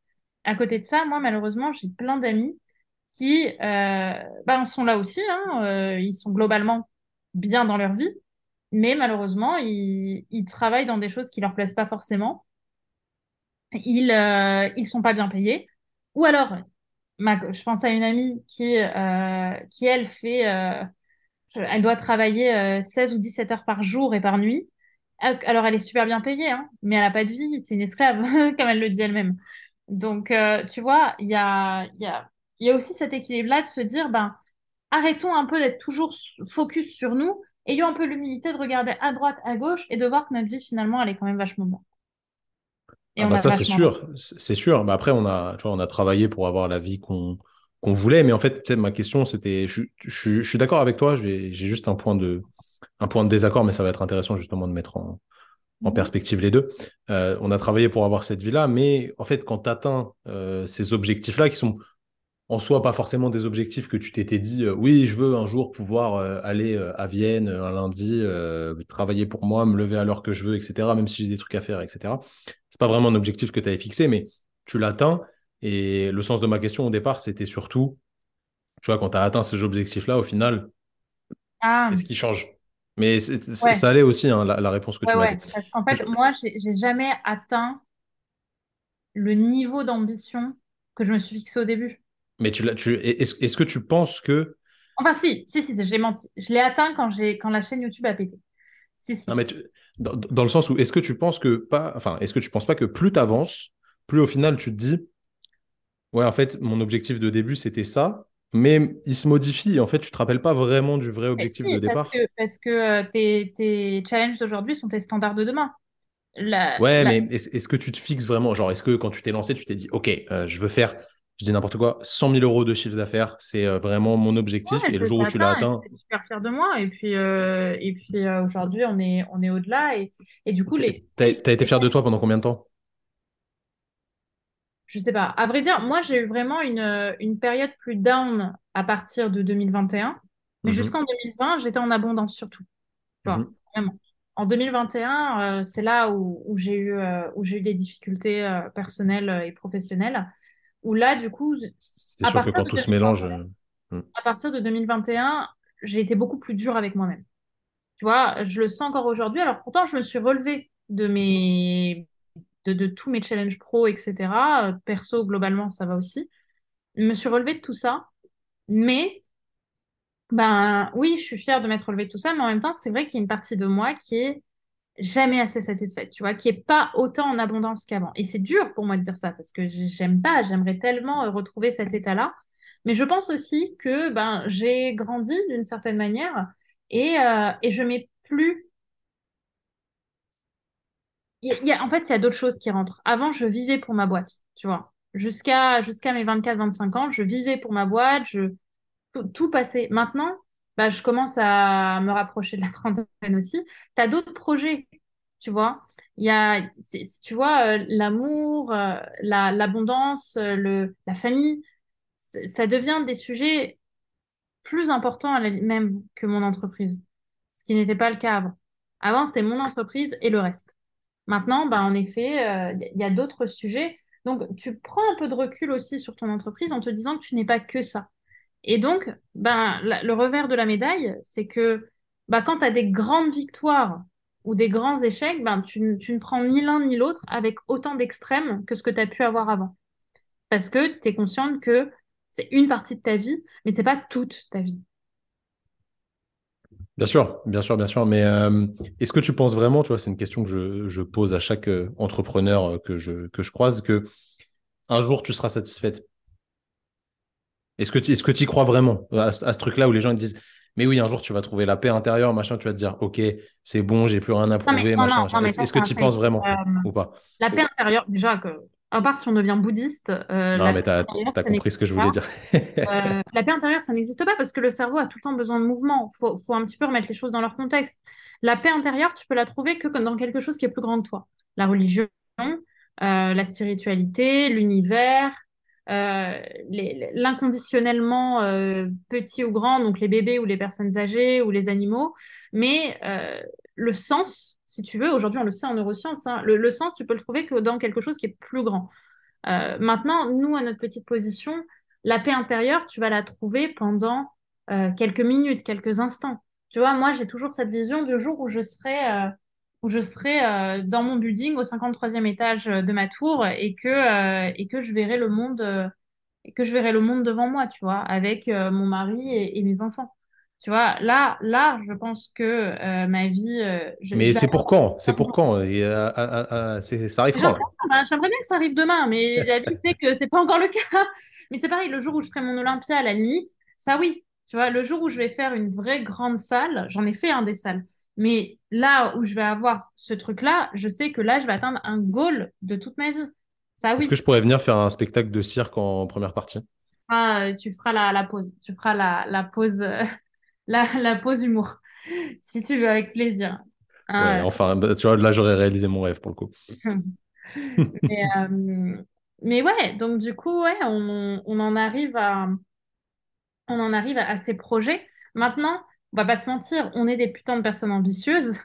À côté de ça, moi, malheureusement, j'ai plein d'amis qui euh, ben, sont là aussi. hein. Ils sont globalement bien dans leur vie, mais malheureusement, ils, ils travaillent dans des choses qui leur plaisent pas forcément ils euh, ils sont pas bien payés. Ou alors, je pense à une amie qui, euh, qui elle, fait, euh, elle doit travailler euh, 16 ou 17 heures par jour et par nuit. Euh, Alors, elle est super bien payée, hein, mais elle n'a pas de vie, c'est une esclave, comme elle le dit elle-même. Donc, euh, tu vois, il y a, y a, y a aussi cet équilibre-là de se dire, ben, arrêtons un peu d'être toujours focus sur nous, ayons un peu l'humilité de regarder à droite, à gauche et de voir que notre vie, finalement, elle est quand même vachement bien. Et Ah bah ça c'est sûr, c'est sûr. Bah après on a, tu vois, on a travaillé pour avoir la vie qu'on voulait, mais en fait, ma question c'était, je, je, je suis d'accord avec toi, j'ai juste un point de un point de désaccord, mais ça va être intéressant justement de mettre en, en Mhm. perspective les deux. Euh, on a travaillé pour avoir cette vie-là, mais en fait, quand tu atteins euh, ces objectifs-là, qui sont en soi pas forcément des objectifs que tu t'étais dit, euh, oui, je veux un jour pouvoir euh, aller euh, à Vienne un lundi, travailler pour moi, me lever à l'heure que je veux, etc., même si j'ai des trucs à faire, etc. C'est pas vraiment un objectif que tu avais fixé, mais tu l'atteins. Et le sens de ma question au départ, c'était surtout, tu vois, quand tu as atteint ces objectifs-là, au final, Ah, qu'est-ce qui change? Mais ouais. ça allait aussi, hein, la, la réponse que Ouais, tu m'as dit. ouais, parce qu'en fait, moi, j'ai j'ai jamais atteint le niveau d'ambition que je me suis fixé au début. Mais tu tu, est-ce, que tu penses que Enfin, si, si, si, j'ai menti. Je l'ai atteint quand j'ai, quand la chaîne YouTube a pété. Si, Non, si. mais tu- dans, dans le sens où est-ce que tu penses que pas, enfin, est-ce que tu penses pas que plus tu avances, plus au final tu te dis, ouais, en fait, mon objectif de début c'était ça, mais il se modifie. Et en fait, tu te rappelles pas vraiment du vrai Mais objectif de parce départ. que, parce que euh, tes, tes challenges d'aujourd'hui sont tes standards de demain. ouais, mais est-ce que tu te fixes vraiment Genre, est-ce que quand tu t'es lancé, tu t'es dit, OK, euh, je veux faire, je dis n'importe quoi, 100 000 euros de chiffre d'affaires, c'est euh, vraiment mon objectif. et le jour où tu l'as atteint. Je suis super fière de moi. Et puis, euh, et puis aujourd'hui, on est, on est au-delà. Et, et du coup, les. T'as as été fière de toi pendant combien de temps? Je sais pas. À vrai dire, moi, j'ai eu vraiment une, une période plus down à partir de 2021. Mais mhm. jusqu'en 2020, j'étais en abondance surtout. Tu vois, vraiment en 2021, euh, c'est là où, j'ai eu, euh, où j'ai eu des difficultés euh, personnelles et professionnelles. Où là, du coup, c'est sûr que quand tout se mélange. Hmm. À partir de 2021, j'ai été beaucoup plus dure avec moi-même. Tu vois, je le sens encore aujourd'hui. Alors pourtant, je me suis relevée de mes, de, de tous mes challenges pro, etc. Perso, globalement, ça va aussi. Je me suis relevée de tout ça, mais ben oui, je suis fière de m'être relevée de tout ça, mais en même temps, c'est vrai qu'il y a une partie de moi qui est jamais assez satisfaite, tu vois, qui est pas autant en abondance qu'avant. Et c'est dur pour moi de dire ça parce que j'aime pas, j'aimerais tellement euh, retrouver cet état-là. Mais je pense aussi que ben j'ai grandi d'une certaine manière et, euh, et je mets plus. Y a, en fait, il y a d'autres choses qui rentrent. Avant, je vivais pour ma boîte, tu vois. Jusqu'à jusqu'à mes 24-25 ans, je vivais pour ma boîte, je tout, passé. Maintenant, bah, je commence à me rapprocher de la trentaine aussi. Tu as d'autres projets, tu vois? Il y a, tu vois, euh, l'amour, euh, l'abondance, euh, la famille, ça devient des sujets plus importants même que mon entreprise, ce qui n'était pas le cas avant. Avant, c'était mon entreprise et le reste. Maintenant, bah, en effet, il y a d'autres sujets. Donc, tu prends un peu de recul aussi sur ton entreprise en te disant que tu n'es pas que ça. Et donc, ben, le revers de la médaille, c'est que ben, quand tu as des grandes victoires ou des grands échecs, ben, tu, ne prends ni l'un ni l'autre avec autant d'extrêmes que ce que tu as pu avoir avant. Parce que tu es consciente que c'est une partie de ta vie, mais c'est pas toute ta vie. Bien sûr, bien sûr, bien sûr. Mais euh, est-ce que tu penses vraiment, tu vois, c'est une question que je, pose à chaque euh, entrepreneur euh, que je, que je croise, que un jour tu seras satisfaite? Est-ce que tu est-ce que y crois vraiment à, ce truc-là où les gens disent mais oui, un jour tu vas trouver la paix intérieure, machin, tu vas te dire ok, c'est bon, j'ai plus rien à prouver, machin. Est-ce que tu y penses vraiment euh, ou pas? La paix intérieure, déjà que à part si on devient bouddhiste. Euh, non, mais tu as, compris ce que je voulais dire. Euh, la paix intérieure, ça n'existe pas parce que le cerveau a tout le temps besoin de mouvement. Il faut, faut, un petit peu remettre les choses dans leur contexte. La paix intérieure, tu peux la trouver que dans quelque chose qui est plus grand que toi. La religion, la spiritualité, l'univers, l'inconditionnellement euh, petit ou grand, donc les bébés ou les personnes âgées ou les animaux, mais euh, le sens, si tu veux, aujourd'hui on le sait en neurosciences, hein, le, sens, tu peux le trouver que dans quelque chose qui est plus grand. maintenant, nous, à notre petite position, la paix intérieure, tu vas la trouver pendant quelques minutes, quelques instants. Tu vois, moi, j'ai toujours cette vision du jour où je serai où je serai euh, dans mon building au 53e étage de ma tour et que, euh, et que je verrai le monde et que je verrai le monde devant moi, tu vois, avec euh, mon mari et, mes enfants. Tu vois, là, là, je pense que ma vie. mais c'est pour quand? C'est pour quand? Et, Ça arrive quand bah, J'aimerais bien que ça arrive demain, mais la vie fait que c'est pas encore le cas. Mais c'est pareil, le jour où je ferai mon Olympia, à la limite, ça oui. Tu vois, le jour où je vais faire une vraie grande salle, j'en ai fait un des salles. Mais là où je vais avoir ce truc-là, je sais que là, je vais atteindre un goal de toute ma vie. Ça, oui. Est-ce que je pourrais venir faire un spectacle de cirque en première partie? Ah, Tu feras la, pause. Tu feras la, pause, la, pause humour. Si tu veux, avec plaisir. Ah, enfin, bah, tu vois, là, j'aurais réalisé mon rêve pour le coup. mais, euh, mais, ouais, donc du coup, ouais, on, en arrive à, on en arrive à ces projets. Maintenant, on va pas se mentir, on est des putains de personnes ambitieuses,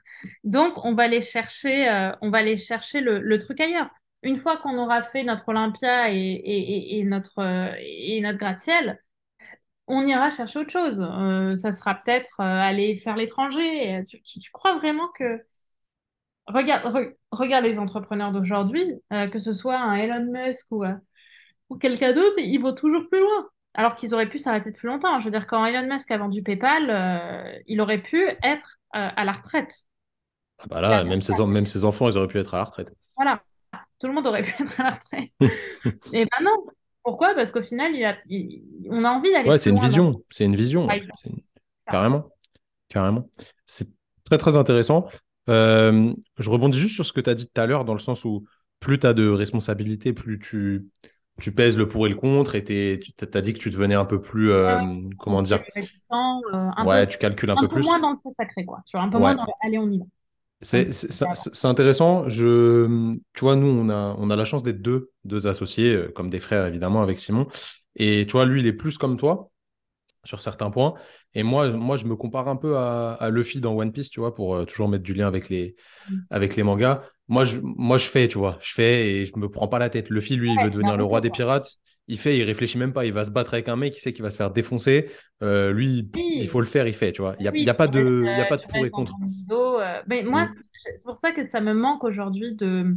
donc on va aller chercher, euh, on va aller chercher le, truc ailleurs. Une fois qu'on aura fait notre Olympia et, notre, euh, notre gratte-ciel, on ira chercher autre chose. Euh, ça sera peut-être aller faire l'étranger. Tu, crois vraiment que... Regarde, regarde les entrepreneurs d'aujourd'hui, que ce soit un Elon Musk ou, ou quelqu'un d'autre, ils vont toujours plus loin alors qu'ils auraient pu s'arrêter depuis longtemps. Je veux dire, quand Elon Musk a vendu PayPal, euh, il aurait pu être euh, à la retraite. Ah bah là, même ses, même ses enfants, ils auraient pu être à la retraite. Voilà, tout le monde aurait pu être à la retraite. Et ben non. Pourquoi? Parce qu'au final, il a, on a envie d'aller. Ouais, c'est une, vision. C'est une vision. Carrément. Carrément. C'est très, très intéressant. Euh, je rebondis juste sur ce que tu as dit tout à l'heure, dans le sens où plus tu as de responsabilités, plus tu, tu pèses le pour et le contre, et tu as dit que tu devenais un peu plus, euh, comment dire, euh, ouais, tu calcules un, un peu, plus. moins dans le sacré, quoi. Tu vois, un peu moins dans le allez, on y va. C'est intéressant. Je, tu vois, nous, on a, on a la chance d'être deux, deux associés, euh, comme des frères, évidemment, avec Simon. Et tu vois, lui, il est plus comme toi sur certains points. Et moi, moi je me compare un peu à, à Luffy dans One Piece, tu vois, pour euh, toujours mettre du lien avec les, mm. avec les mangas. Moi je, moi, je fais, tu vois, je fais et je me prends pas la tête. Luffy, lui, il veut devenir le roi des pirates. Il fait, il réfléchit même pas. Il va se battre avec un mec, il sait qu'il va se faire défoncer. Euh, lui, il faut le faire, il fait, tu vois. Il n'y a, a, pas de, il y a pas de pour et contre. Euh, mais moi, mm. c'est pour ça que ça me manque aujourd'hui de.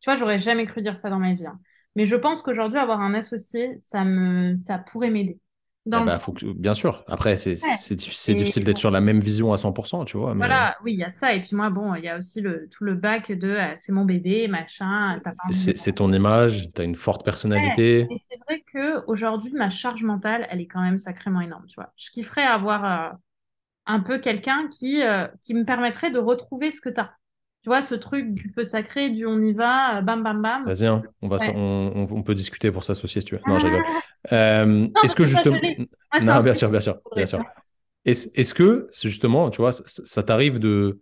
Tu vois, j'aurais jamais cru dire ça dans ma vie. Hein. Mais je pense qu'aujourd'hui, avoir un associé, ça, me... ça pourrait m'aider. Eh ben, faut Bien sûr. Après, c'est difficile d'être sur la même vision à 100%, tu vois. Voilà, oui, il y a ça. Et puis moi, bon, il y a aussi le, tout le bac de euh, c'est mon bébé, machin. C'est ton image, tu as une forte personnalité. C'est vrai qu'aujourd'hui, ma charge mentale, elle est quand même sacrément énorme, tu vois. Je kifferais avoir euh, un peu quelqu'un qui, euh, qui me permettrait de retrouver ce que tu as. Tu vois, ce truc du peu sacré, du on y va, euh, bam, bam, bam. Vas-y, hein, on, va, on, peut discuter pour s'associer si tu veux. Non, je rigole. Euh, est-ce que justement. non, bien sûr, bien sûr. Bien sûr. Est-ce que, justement, tu vois, ça, t'arrive de,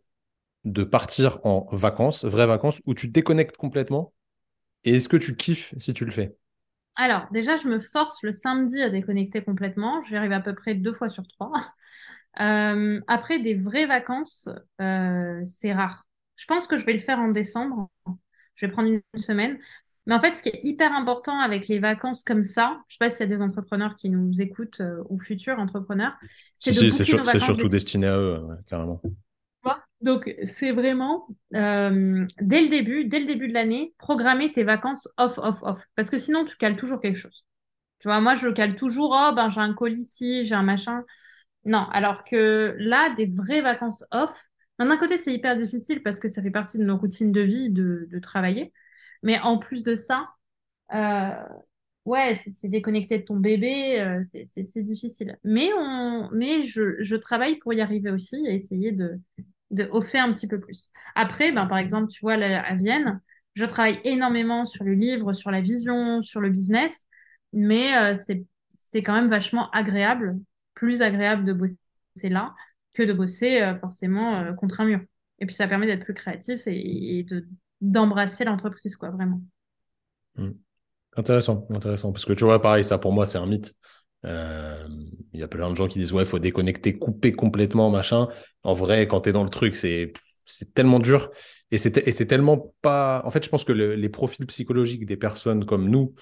de partir en vacances, vraies vacances, où tu te déconnectes complètement? Et est-ce que tu kiffes si tu le fais? Alors, déjà, je me force le samedi à déconnecter complètement. J'y arrive à peu près deux fois sur trois. Euh, après, des vraies vacances, c'est rare. Je pense que je vais le faire en décembre. Je vais prendre une semaine. Mais en fait, ce qui est hyper important avec les vacances comme ça, je ne sais pas s'il y a des entrepreneurs qui nous écoutent euh, ou futurs entrepreneurs, c'est si, c'est surtout destiné à eux, carrément. Donc, c'est vraiment euh, dès le début, dès le début de l'année, programmer tes vacances off, off, off. Parce que sinon, tu cales toujours quelque chose. Tu vois, moi, je cale toujours, oh, ben, j'ai un colis ici, j'ai un machin. Non, alors que là, des vraies vacances off, d'un côté, c'est hyper difficile parce que ça fait partie de nos routines de vie de, travailler. Mais en plus de ça, euh, ouais, c'est déconnecter de ton bébé, euh, c'est difficile. Mais, on, mais je, travaille pour y arriver aussi et essayer de, de un petit peu plus. Après, ben, par exemple, tu vois, à Vienne, je travaille énormément sur le livre, sur la vision, sur le business, mais euh, c'est quand même vachement agréable, plus agréable de bosser là que de bosser euh, forcément euh, contre un mur. Et puis ça permet d'être plus créatif et, de d'embrasser l'entreprise, quoi, vraiment. Hmm. Intéressant, intéressant. Parce que tu vois, pareil, ça pour moi, c'est un mythe. Euh, il y a plein de gens qui disent, ouais, faut déconnecter, couper complètement, machin. En vrai, quand tu es dans le truc, c'est tellement dur. Et c'est tellement pas. En fait, je pense que les profils psychologiques des personnes comme nous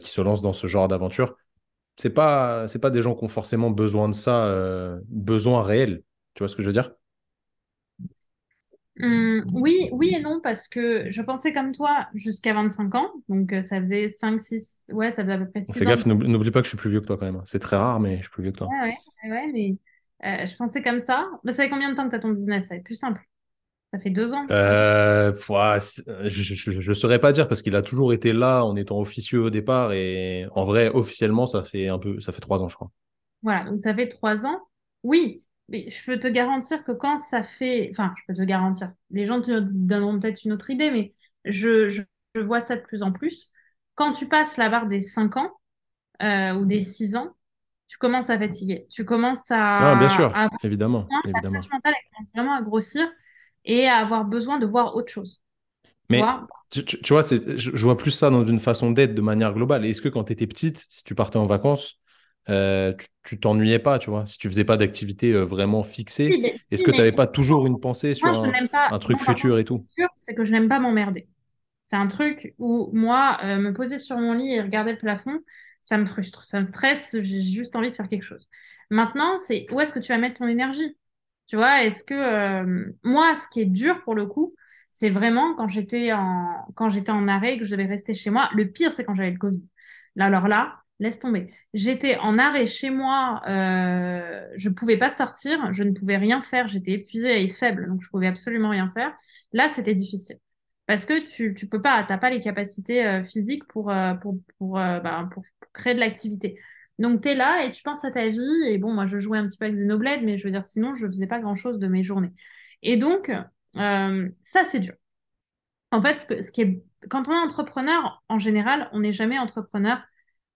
qui se lancent dans ce genre d'aventure, c'est pas c'est pas des gens qui ont forcément besoin de ça, besoin réel. Tu vois ce que je veux dire? Hum, oui, oui et non, parce que je pensais comme toi jusqu'à 25 ans, donc euh, ça faisait 5, 6, ouais, ça faisait à peu près 6 Fais gaffe, n'oublie pas que je suis plus vieux que toi quand même. C'est très rare, mais je suis plus vieux que toi. Ouais, ouais, mais euh, je pensais comme ça. Bah, ça fait combien de temps que tu as ton business? Ça va être plus simple. Ça fait deux ans. Euh, je ne saurais pas dire parce qu'il a toujours été là en étant officieux au départ et en vrai, officiellement, ça fait un peu, ça fait trois ans, je crois. Voilà, donc ça fait trois ans. Oui, mais je peux te garantir que quand ça fait, enfin, je peux te garantir, les gens te donneront peut-être une autre idée, mais je, je, vois ça de plus en plus. Quand tu passes la barre des 5 ans euh, ou des 6 ans, tu commences à fatiguer. Tu commences à. Ah, bien sûr, évidemment. évidemment. Ta mentale commence vraiment à grossir et à avoir besoin de voir autre chose. Mais tu, tu, vois, je, je, vois plus ça dans une façon d'être de manière globale. Est-ce que quand tu étais petite, si tu partais en vacances, euh, tu t'ennuyais pas, tu vois, si tu faisais pas d'activité euh, vraiment fixée. Est-ce que tu n'avais pas toujours une pensée sur un, truc futur et tout? C'est que je n'aime pas m'emmerder. C'est un truc où moi, euh, me poser sur mon lit et regarder le plafond, ça me frustre, ça me stresse, j'ai juste envie de faire quelque chose. Maintenant, c'est où est-ce que tu vas mettre ton énergie? Tu vois, est-ce que moi, ce qui est dur pour le coup, c'est vraiment quand j'étais en quand j'étais en arrêt que je devais rester chez moi. Le pire, c'est quand j'avais le Covid. Là, alors là, laisse tomber. J'étais en arrêt chez moi, euh, je ne pouvais pas sortir, je ne pouvais rien faire, j'étais épuisée et faible, donc je pouvais absolument rien faire. Là, c'était difficile. Parce que tu ne peux pas, tu n'as pas les capacités euh, physiques pour, euh, bah, pour, créer de l'activité. Donc, tu es là et tu penses à ta vie. Et bon, moi, je jouais un petit peu avec Xenoblade, mais je veux dire, sinon, je ne faisais pas grand-chose de mes journées. Et donc, ça, c'est dur. En fait, ce qui est... quand on est entrepreneur, en général, on n'est jamais entrepreneur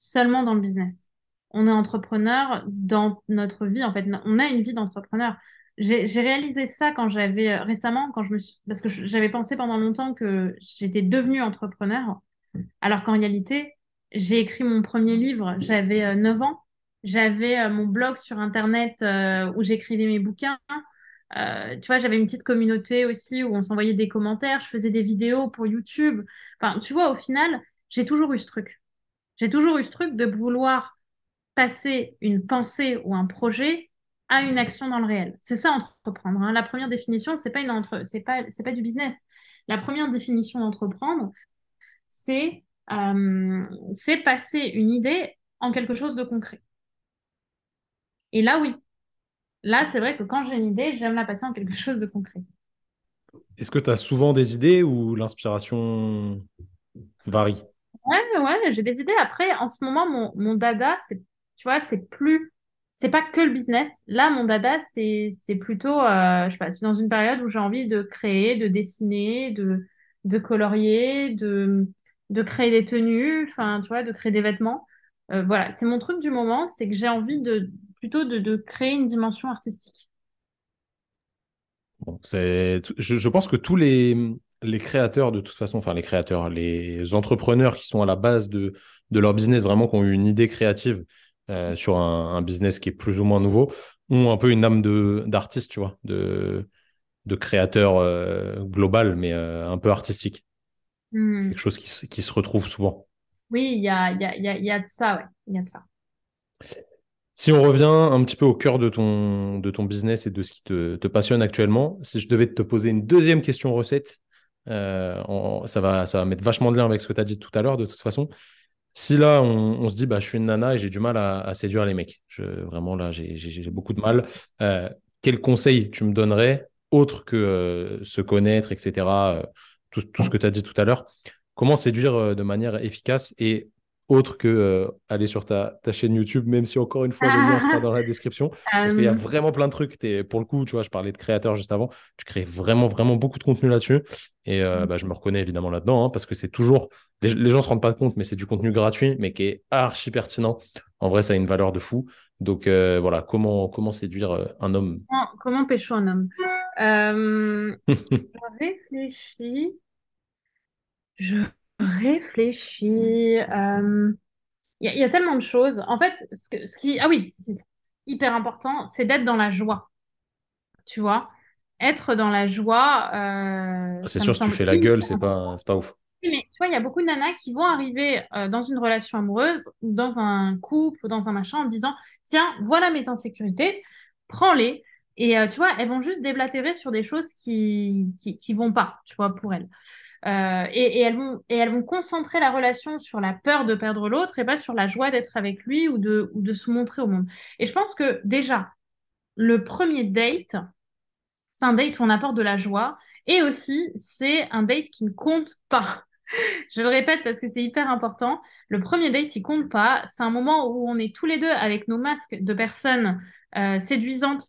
seulement dans le business. On est entrepreneur dans notre vie. En fait, on a une vie d'entrepreneur. J'ai réalisé ça quand j'avais euh, récemment, quand je me suis... parce que j'avais pensé pendant longtemps que j'étais devenue entrepreneur. Alors qu'en réalité, j'ai écrit mon premier livre, j'avais euh, 9 ans. J'avais euh, mon blog sur Internet euh, où j'écrivais mes bouquins. Euh, tu vois, j'avais une petite communauté aussi où on s'envoyait des commentaires, je faisais des vidéos pour YouTube. Enfin, tu vois, au final, j'ai toujours eu ce truc. J'ai toujours eu ce truc de vouloir passer une pensée ou un projet à une action dans le réel. C'est ça entreprendre. hein. La première définition, c'est pas une entre... c'est pas c'est pas du business. La première définition d'entreprendre, c'est euh, c'est passer une idée en quelque chose de concret. Et là, oui. Là, c'est vrai que quand j'ai une idée, j'aime la passer en quelque chose de concret. Est-ce que tu as souvent des idées ou l'inspiration varie? Ouais, ouais, j'ai des idées. Après, en ce moment, mon, mon dada, c'est, tu vois, c'est plus, c'est pas que le business. Là, mon dada, c'est, c'est plutôt, euh, je sais pas, c'est dans une période où j'ai envie de créer, de dessiner, de, de colorier, de, de créer des tenues, enfin, tu vois, de créer des vêtements. Euh, voilà, c'est mon truc du moment, c'est que j'ai envie de, plutôt de, de créer une dimension artistique. Bon, c'est, je, je pense que tous les, les créateurs, de toute façon, enfin les créateurs, les entrepreneurs qui sont à la base de, de leur business, vraiment qui ont eu une idée créative euh, sur un, un business qui est plus ou moins nouveau, ont un peu une âme de, d'artiste, tu vois, de, de créateur euh, global, mais euh, un peu artistique. Hmm. Quelque chose qui, se- qui se retrouve souvent. Oui, il y a, y a, y a de ça, ouais, il y a de ça. Si on revient un petit peu au cœur de ton, de ton business et de ce qui te, te passionne actuellement, si je devais te poser une deuxième question recette, euh, en- ça va, ça va mettre vachement de lien avec ce que tu as dit tout à l'heure, de toute façon. Si là, on, on se dit, bah, je suis une nana et j'ai du mal à, séduire les mecs, je, vraiment là, j'ai beaucoup de mal, euh, quel conseil tu me donnerais, autre que euh, se connaître, etc., tout, tout ce que tu as dit tout à l'heure, comment séduire de manière efficace et autre que euh, aller sur ta, ta chaîne YouTube, même si encore une fois, le lien sera dans la description, parce qu'il y a vraiment plein de trucs. T'es- pour le coup, tu vois, je parlais de créateur juste avant, tu crées vraiment, vraiment beaucoup de contenu là-dessus. Et euh, bah, je me reconnais évidemment là-dedans, hein, parce que c'est toujours, les, les gens se rendent pas compte, mais c'est du contenu gratuit, mais qui est archi pertinent. En vrai, ça a une valeur de fou. Donc euh, voilà, comment, comment séduire euh, un homme? Comment, comment pécho un homme? Je réfléchis. Je réfléchis. euh, Il y, a il y a tellement de choses. En fait, ce, que- ce qui... Ah oui, si, hyper important, c'est d'être dans la joie. Tu vois? Être dans la joie, euh, C'est sûr, si tu fais la gueule, c'est pas, c'est pas ouf. Mais tu vois, il y a beaucoup de nanas qui vont arriver euh, dans une relation amoureuse, ou dans un couple, ou dans un machin, en disant, tiens, voilà mes insécurités, prends-les. Et euh, tu vois, elles vont juste déblatérer sur des choses qui, qui, vont pas, tu vois, pour elles. Euh, et, et elles vont, et elles vont concentrer la relation sur la peur de perdre l'autre et pas sur la joie d'être avec lui ou de, ou de se montrer au monde. Et je pense que déjà, le premier date, c'est un date où on apporte de la joie. Et aussi, c'est un date qui ne compte pas. Je le répète parce que c'est hyper important. Le premier date, il compte pas. C'est un moment où on est tous les deux avec nos masques de personnes euh, séduisantes,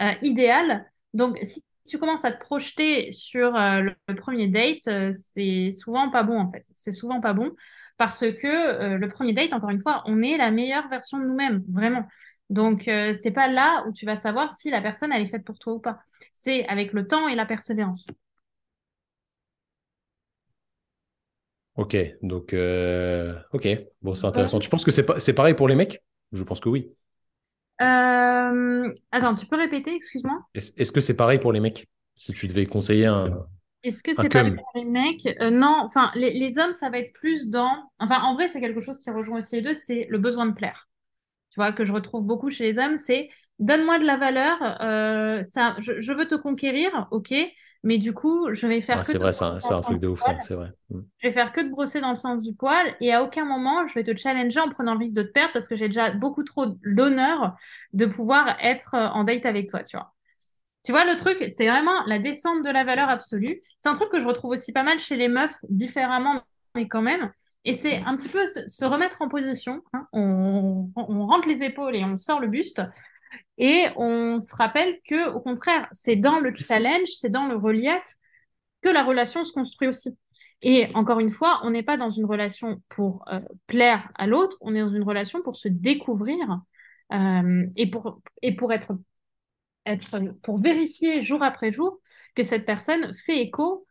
euh, idéales. Donc, si tu commences à te projeter sur euh, le, le premier date, euh, c'est souvent pas bon en fait. C'est souvent pas bon parce que euh, le premier date, encore une fois, on est la meilleure version de nous-mêmes, vraiment. Donc, c'est pas là où tu vas savoir si la personne elle est faite pour toi ou pas. C'est avec le temps et la persévérance. Ok, donc, ok, bon, c'est intéressant. Tu penses que c'est pareil pour les mecs? Je pense que oui. Euh, Attends, tu peux répéter, excuse-moi? Est-ce que c'est pareil pour les mecs? Si tu devais conseiller un, Est-ce que c'est pareil pour les mecs? Euh, non, enfin, les, les hommes, ça va être plus dans... Enfin, en vrai, c'est quelque chose qui rejoint aussi les deux, c'est le besoin de plaire. Tu vois, que je retrouve beaucoup chez les hommes, c'est donne-moi de la valeur, euh, ça, je, je veux te conquérir, ok, mais du coup, je vais faire que c'est vrai, c'est un, truc de ouf, poil, ça, c'est vrai. Mm. je vais faire que te brosser dans le sens du poil, et à aucun moment, je vais te challenger en prenant le risque de te perdre parce que j'ai déjà beaucoup trop l'honneur de pouvoir être euh, en date avec toi, tu vois. Tu vois, le truc, c'est vraiment la descente de la valeur absolue. C'est un truc que je retrouve aussi pas mal chez les meufs, différemment, mais quand même. Et c'est un petit peu se, se remettre en position. hein. On, on rentre les épaules et on sort le buste. Et on se rappelle que, au contraire, c'est dans le challenge, c'est dans le relief que la relation se construit aussi. Et encore une fois, on n'est pas dans une relation pour euh, plaire à l'autre, on est dans une relation pour se découvrir euh, et pour, et pour être, être, pour vérifier jour après jour que cette personne fait écho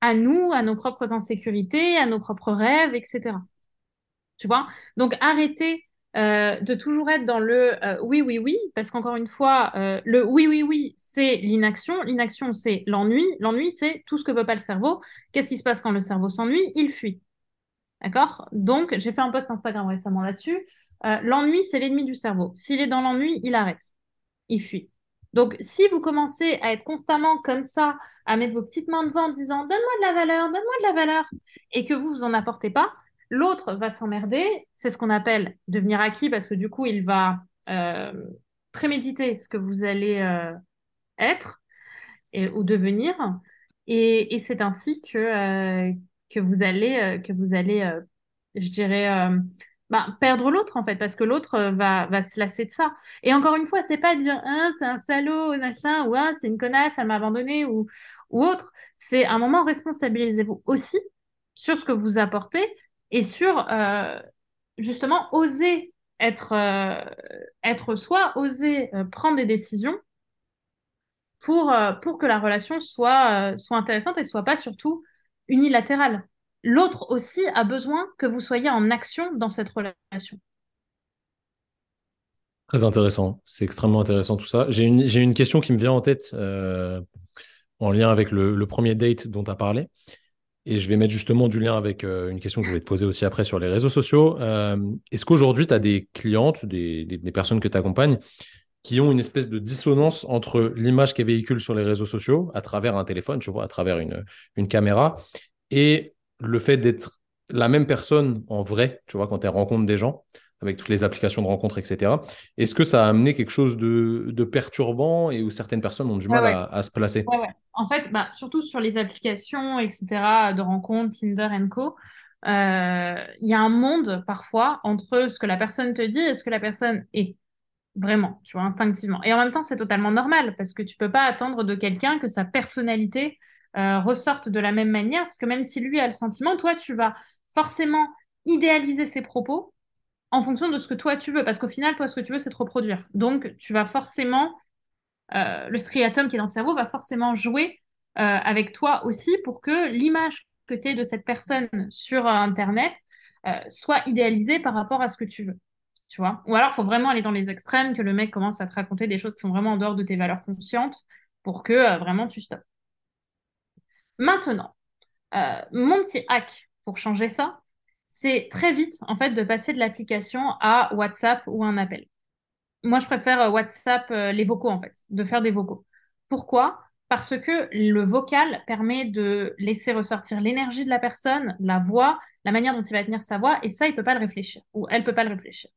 à nous, à nos propres insécurités, à nos propres rêves, etc. Tu vois? Donc, arrêtez euh, de toujours être dans le euh, oui, oui, oui, parce qu'encore une fois, euh, le oui, oui, oui, c'est l'inaction. L'inaction, c'est l'ennui. L'ennui, c'est tout ce que veut pas le cerveau. Qu'est-ce qui se passe quand le cerveau s'ennuie? Il fuit. D'accord? Donc, j'ai fait un post Instagram récemment là-dessus. l'ennui, c'est l'ennemi du cerveau. S'il est dans l'ennui, il arrête. Il fuit. Donc, si vous commencez à être constamment comme ça, à mettre vos petites mains devant en disant donne-moi de la valeur, donne-moi de la valeur, et que vous, vous en apportez pas, L'autre va s'emmerder, c'est ce qu'on appelle devenir acquis parce que du coup, il va euh, préméditer ce que vous allez euh, être ou devenir. Et, c'est ainsi que, euh, que vous allez, que vous allez je dirais, bah, perdre l'autre en fait, parce que l'autre va, va se lasser de ça. Et encore une fois, c'est pas dire ah, c'est un salaud, machin, ou ah, c'est une connasse, elle m'a abandonné, ou, ou autre. C'est un moment, responsabilisez-vous aussi sur ce que vous apportez et sur euh, justement oser être, euh, être soi, oser euh, prendre des décisions pour, pour que la relation soit, soit intéressante et soit pas surtout unilatérale. L'autre aussi a besoin que vous soyez en action dans cette relation. Très intéressant, c'est extrêmement intéressant tout ça. J'ai une, une, question qui me vient en tête en lien avec le, le premier date dont tu as parlé. Et je vais mettre justement du lien avec euh, une question que je vais te poser aussi après sur les réseaux sociaux. Euh, est-ce qu'aujourd'hui, tu as des clientes, des, personnes que tu accompagnes, qui ont une espèce de dissonance entre l'image qu'elles véhiculent sur les réseaux sociaux, à travers un téléphone, je vois, à travers une, une caméra, et le fait d'être la même personne en vrai, tu vois, quand elles rencontrent des gens avec toutes les applications de rencontres, etc. Est-ce que ça a amené quelque chose de, perturbant et où certaines personnes ont du mal À, se placer? En fait, bah, surtout sur les applications, etc., de rencontres, Tinder Co., euh, il y a un monde parfois entre ce que la personne te dit et ce que la personne est. Vraiment, tu vois, instinctivement. Et en même temps, c'est totalement normal parce que tu peux pas attendre de quelqu'un que sa personnalité euh, ressorte de la même manière parce que même si lui a le sentiment, toi, tu vas forcément idéaliser ses propos en fonction de ce que toi tu veux, parce qu'au final, toi, ce que tu veux, c'est te reproduire. Donc, tu vas forcément, euh, le striatum qui est dans le cerveau va forcément jouer euh, avec toi aussi pour que l'image que tu es de cette personne sur Internet euh, soit idéalisée par rapport à ce que tu veux. Tu vois? Ou alors, il faut vraiment aller dans les extrêmes, que le mec commence à te raconter des choses qui sont vraiment en dehors de tes valeurs conscientes pour que vraiment tu stoppes. Maintenant, mon petit hack pour changer ça, c'est très vite, en fait, de passer de l'application à WhatsApp ou un appel. Moi, je préfère euh, WhatsApp, euh, les vocaux, en fait, de faire des vocaux. Pourquoi? Parce que le vocal permet de laisser ressortir l'énergie de la personne, la voix, la manière dont il va tenir sa voix, et ça, il peut pas le réfléchir, ou elle peut pas le réfléchir.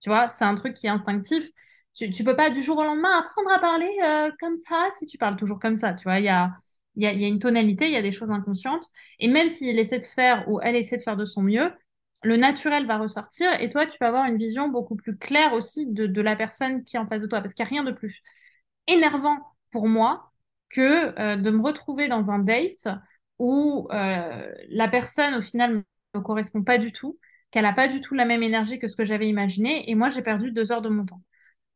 Tu vois, c'est un truc qui est instinctif. Tu, ne peux pas du jour au lendemain apprendre à parler euh, comme ça si tu parles toujours comme ça. Tu vois, il y a, il y a, une tonalité, il y a des choses inconscientes. Et même s'il essaie de faire ou elle essaie de faire de son mieux, le naturel va ressortir et toi, tu vas avoir une vision beaucoup plus claire aussi de, la personne qui est en face de toi. Parce qu'il n'y a rien de plus énervant pour moi que euh, de me retrouver dans un date où euh, la personne, au final, ne correspond pas du tout, qu'elle n'a pas du tout la même énergie que ce que j'avais imaginé et moi, j'ai perdu deux heures de mon temps.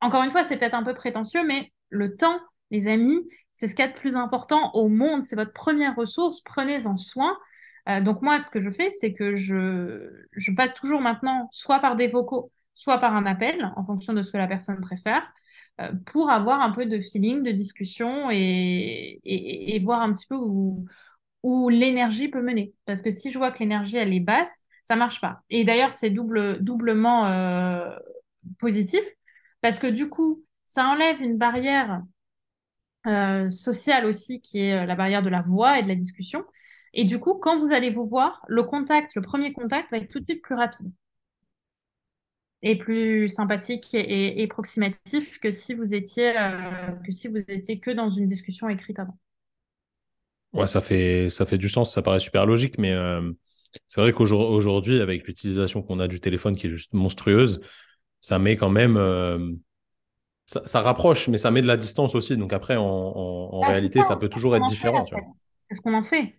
Encore une fois, c'est peut-être un peu prétentieux, mais le temps, les amis, c'est ce qu'il y a de plus important au monde. C'est votre première ressource. Prenez-en soin. Euh, donc moi, ce que je fais, c'est que je, passe toujours maintenant soit par des vocaux, soit par un appel, en fonction de ce que la personne préfère, euh, pour avoir un peu de feeling, de discussion et, voir un petit peu où, l'énergie peut mener. Parce que si je vois que l'énergie, elle est basse, ça marche pas. Et d'ailleurs, c'est double, doublement euh, positif, parce que du coup, ça enlève une barrière sociale aussi, qui est la barrière de la voix et de la discussion. Et du coup, quand vous allez vous voir, le contact, le premier contact va être tout de suite plus rapide et plus sympathique et, approximatif que si vous étiez euh, que si vous étiez que dans une discussion écrite avant. Ouais, ça fait ça fait du sens, ça paraît super logique, mais c'est vrai qu'aujourd'hui, avec l'utilisation qu'on a du téléphone qui est juste monstrueuse, ça met quand même ça, rapproche, mais ça met de la distance aussi. Donc après, en, ah, réalité, ça, peut toujours être différent. C'est ce qu'on en fait.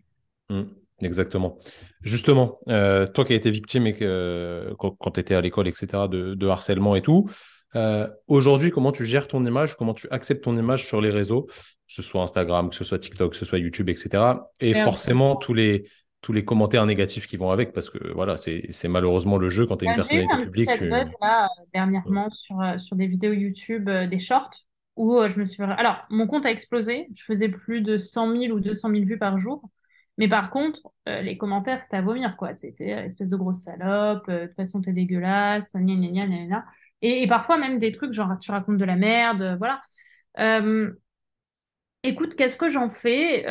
Mmh, exactement. Justement, euh, toi qui as été victime et que, quand, tu étais à l'école, etc., de, harcèlement et tout, euh, aujourd'hui, comment tu gères ton image, comment tu acceptes ton image sur les réseaux, que ce soit Instagram, que ce soit TikTok, que ce soit YouTube, etc. Et forcément, tous les, tous les commentaires négatifs qui vont avec, parce que voilà, c'est malheureusement le jeu quand tu es une personnalité publique. Tu... là, dernièrement sur, euh, sur des vidéos YouTube, euh, des shorts, où euh, je me suis. Alors, mon compte a explosé. Je faisais plus de 100 000 ou 200 000 vues par jour. Mais par contre, les commentaires, c'était à vomir, quoi. C'était espèce de grosse salope, de toute façon, t'es dégueulasse, gna gna gna gna Et, et, parfois même des trucs genre, tu racontes de la merde, voilà. écoute, qu'est-ce que j'en fais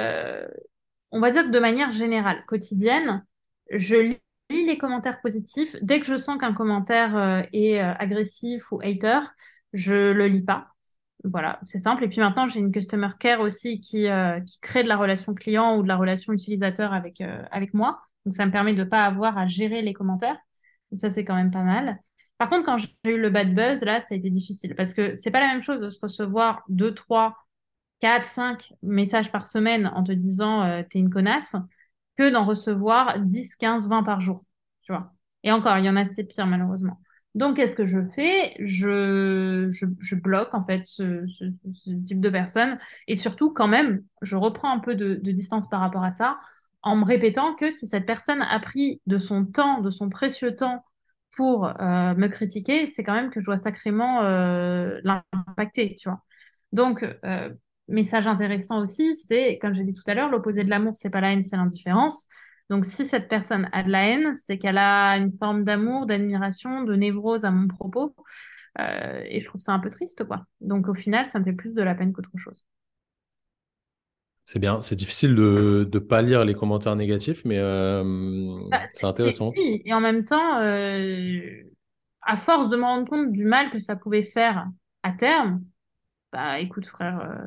on va dire que de manière générale, quotidienne, je lis les commentaires positifs. Dès que je sens qu'un commentaire euh, est euh, agressif ou hater, je le lis pas. Voilà, c'est simple. Et puis maintenant, j'ai une customer care aussi qui, euh, crée de la relation client ou de la relation utilisateur avec, avec moi. Donc, ça me permet de ne pas avoir à gérer les commentaires. Ça, c'est quand même pas mal. Par contre, quand j'ai eu le bad buzz, là, ça a été difficile parce que c'est pas la même chose de se recevoir deux, trois 4, 5 messages par semaine en te disant euh, t'es une connasse que d'en recevoir 10, 15, 20 par jour. Tu vois. Et encore, il y en a assez pire malheureusement. Donc, qu'est-ce que je fais? Je, bloque en fait ce, type de personnes et surtout quand même, je reprends un peu de, distance par rapport à ça en me répétant que si cette personne a pris de son temps, de son précieux temps pour euh, me critiquer, c'est quand même que je dois sacrément euh, l'impacter, tu vois. Donc, euh, message intéressant aussi, c'est, comme j'ai dit tout à l'heure, l'opposé de l'amour, c'est pas la haine, c'est l'indifférence. Donc, si cette personne a de la haine, c'est qu'elle a une forme d'amour, d'admiration, de névrose à mon propos. Euh, et je trouve ça un peu triste, quoi. Donc, au final, ça me fait plus de la peine qu'autre chose. C'est bien, c'est difficile de ne pas lire les commentaires négatifs, mais euh, bah, c'est intéressant. Et en même temps, euh, à force de me rendre compte du mal que ça pouvait faire à terme, bah écoute frère,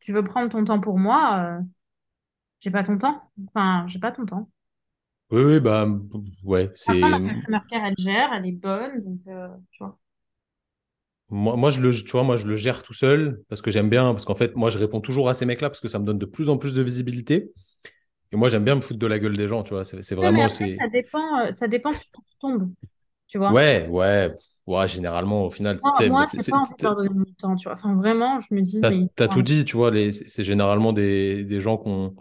tu veux prendre ton temps pour moi, j'ai pas ton temps. Enfin, j'ai pas ton temps. Oui, oui, bah ouais, c'est. la customer care, elle gère, elle est bonne, donc euh, tu vois. Moi, moi, je le, tu vois, moi, je le gère tout seul parce que j'aime bien, parce qu'en fait, moi, je réponds toujours à ces mecs-là parce que ça me donne de plus en plus de visibilité. Et moi, j'aime bien me foutre de la gueule des gens, tu vois. C'est vraiment. ça dépend, ça dépend sur qui tu tombes, tu vois. Ouais, ouais. Ouais, généralement, au final, moi, c'est, moi c'est, pas envie de donner mon temps, tu vois. Enfin, vraiment, je me dis. T'as, as tout dit, tu vois. Les, c'est généralement des, des gens qui ont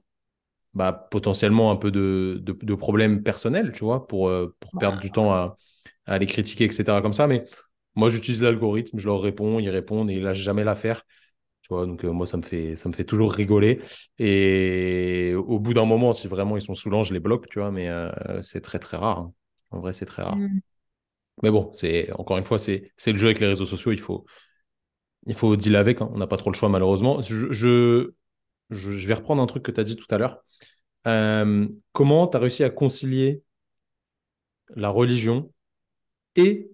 bah, potentiellement un peu de, de, de, problèmes personnels, tu vois, pour, euh, perdre du temps à, à les critiquer, etc. comme ça. Mais moi, j'utilise l'algorithme, je leur réponds, ils répondent et ils lâchent jamais l'affaire. Tu vois, donc euh, moi, ça me, fait, ça me fait toujours rigoler. Et au bout d'un moment, si vraiment ils sont saoulants, je les bloque, tu vois, mais euh, c'est très, très rare. Hein. En vrai, c'est très rare. Mm. Mais bon, c'est encore une fois, c'est le jeu avec les réseaux sociaux. Il faut, il faut dealer avec. Hein. On n'a pas trop le choix, malheureusement. Je, je, je, vais reprendre un truc que tu as dit tout à l'heure. Euh, comment tu as réussi à concilier la religion et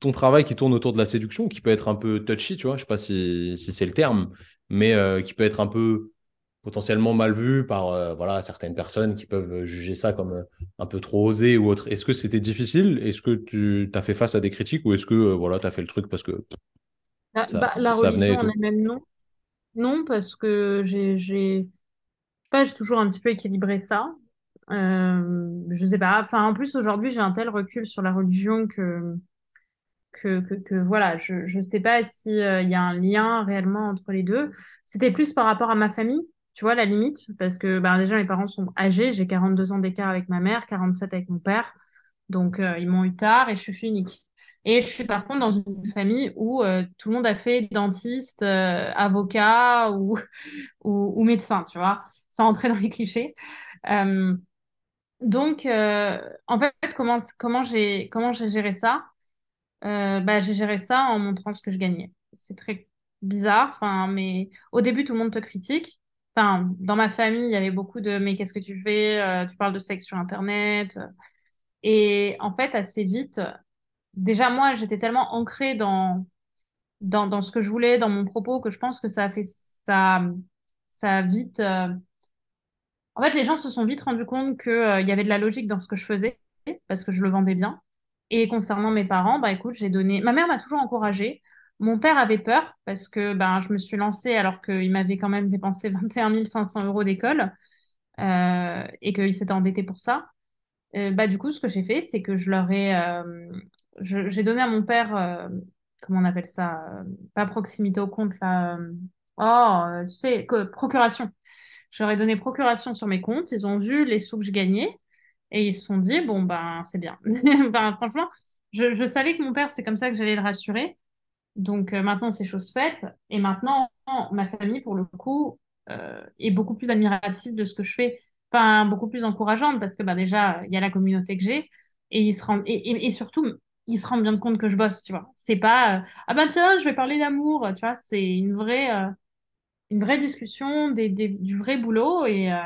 ton travail qui tourne autour de la séduction, qui peut être un peu touchy, tu vois, je sais pas si, si c'est le terme, mais euh, qui peut être un peu potentiellement mal vu par euh, voilà, certaines personnes qui peuvent juger ça comme un peu trop osé ou autre. Est-ce que c'était difficile? Est-ce que tu as fait face à des critiques ou est-ce que euh, voilà, tu as fait le truc parce que ah, ça, bah, la religion en elle-même, non. Non, parce que j'ai, pas, toujours un petit peu équilibré ça. je sais pas. Enfin, en plus, aujourd'hui, j'ai un tel recul sur la religion que, que, que, voilà, je ne sais pas s'il il y a un lien réellement entre les deux. C'était plus par rapport à ma famille tu vois, la limite, parce que ben, déjà, mes parents sont âgés, j'ai 42 ans d'écart avec ma mère, 47 avec mon père, donc euh, ils m'ont eu tard et je suis unique. Et je suis par contre dans une famille où euh, tout le monde a fait dentiste, euh, avocat ou, ou, médecin, tu vois, sans entrer dans les clichés. donc, en fait, comment, comment j'ai géré ça? Bah, J'ai géré ça en montrant ce que je gagnais. C'est très bizarre, mais au début, tout le monde te critique. Enfin, dans ma famille, il y avait beaucoup de mais qu'est-ce que tu fais? Euh, Tu parles de sexe sur Internet. Et en fait, assez vite, déjà moi, j'étais tellement ancrée dans, dans, dans, ce que je voulais, dans mon propos, que je pense que ça a fait ça, ça a vite. Euh, en fait, les gens se sont vite rendus compte qu'il euh, y avait de la logique dans ce que je faisais, parce que je le vendais bien. Et concernant mes parents, bah écoute, j'ai donné. Ma mère m'a toujours encouragée. Mon père avait peur parce que ben, je me suis lancée alors qu'il m'avait quand même dépensé 21 500 euros d'école euh, et qu'il s'était endetté pour ça. Bah, du coup, ce que j'ai fait, c'est que je leur ai, j'ai donné à mon père, euh, comment on appelle ça, euh, pas proximité au compte, là, euh, oh, tu sais, procuration. Ai donné procuration sur mes comptes, ils ont vu les sous que je gagnais et ils se sont dit, bon, ben, c'est bien. Ben, franchement, je, savais que mon père, c'est comme ça que j'allais le rassurer. Donc maintenant, c'est chose faite. Et maintenant, ma famille, pour le coup, est beaucoup plus admirative de ce que je fais. Enfin, beaucoup plus encourageante parce que bah, déjà, il y a la communauté que j'ai. Et, ils se et surtout, ils se rendent bien compte que je bosse, tu vois. C'est pas, euh, ah ben tiens, je vais parler d'amour, tu vois. C'est une vraie, euh, une vraie discussion, des, des- du vrai boulot. Et, euh,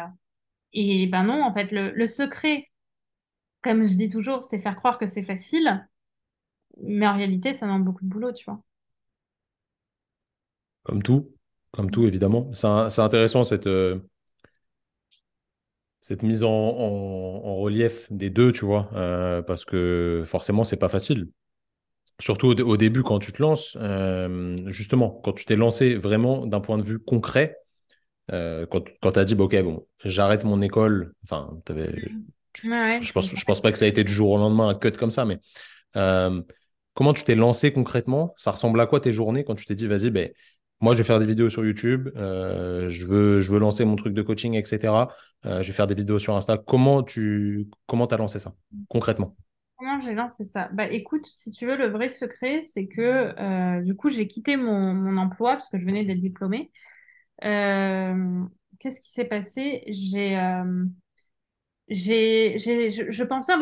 et ben non, en fait, le, le secret, comme je dis toujours, c'est faire croire que c'est facile. Mais en réalité, ça demande beaucoup de boulot, tu vois. Comme tout, comme tout, évidemment. C'est intéressant cette, cette mise en, en- en relief des deux, tu vois, euh, parce que forcément, c'est pas facile. Surtout au, dé- au début, quand tu te lances, euh, justement, quand tu t'es lancé vraiment d'un point de vue concret, euh, quand, quand tu as dit, bah, OK, bon, j'arrête mon école, enfin, tu- Ouais, tu- ouais, je pense, je pense pas que ça a été du jour au lendemain un cut comme ça, mais comment tu t'es lancé concrètement? Ça ressemble à quoi tes journées quand tu t'es dit, vas-y, ben, moi, je vais faire des vidéos sur YouTube, euh, je veux, je veux lancer mon truc de coaching, etc. Euh, je vais faire des vidéos sur Insta. Comment tu comment t'as lancé ça concrètement? Comment j'ai lancé ça? Bah écoute, si tu veux, le vrai secret, c'est que euh, du coup, j'ai quitté mon, mon emploi parce que je venais d'être diplômée. Qu'est-ce qui s'est passé? J'ai, j'ai, je, je pensais,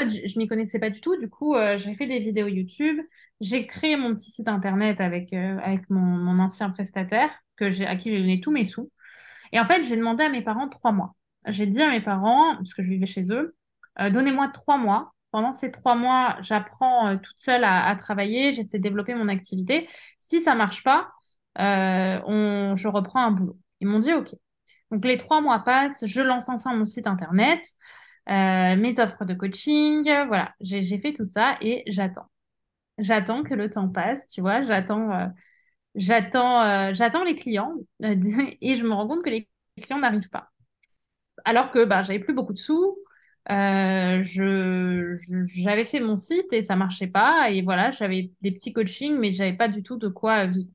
je, je m'y connaissais pas du tout. Du coup, euh, j'ai fait des vidéos YouTube. J'ai créé mon petit site internet avec, euh, avec mon, mon ancien prestataire que j'ai, à qui j'ai donné tous mes sous. Et en fait, j'ai demandé à mes parents trois mois. J'ai dit à mes parents, parce que je vivais chez eux, euh, donnez-moi trois mois. Pendant ces trois mois, j'apprends toute seule à, à travailler, j'essaie de développer mon activité. Si ça marche pas, on, je reprends un boulot. Ils m'ont dit OK. Donc les trois mois passent, je lance enfin mon site internet, euh, mes offres de coaching, euh, voilà, j'ai fait tout ça et j'attends. J'attends que le temps passe, tu vois, j'attends euh, j'attends les clients et je me rends compte que les clients n'arrivent pas alors que bah, j'avais plus beaucoup de sous. Euh, je, j'avais fait mon site et ça marchait pas. Et voilà, j'avais des petits coachings, mais j'avais pas du tout de quoi vivre.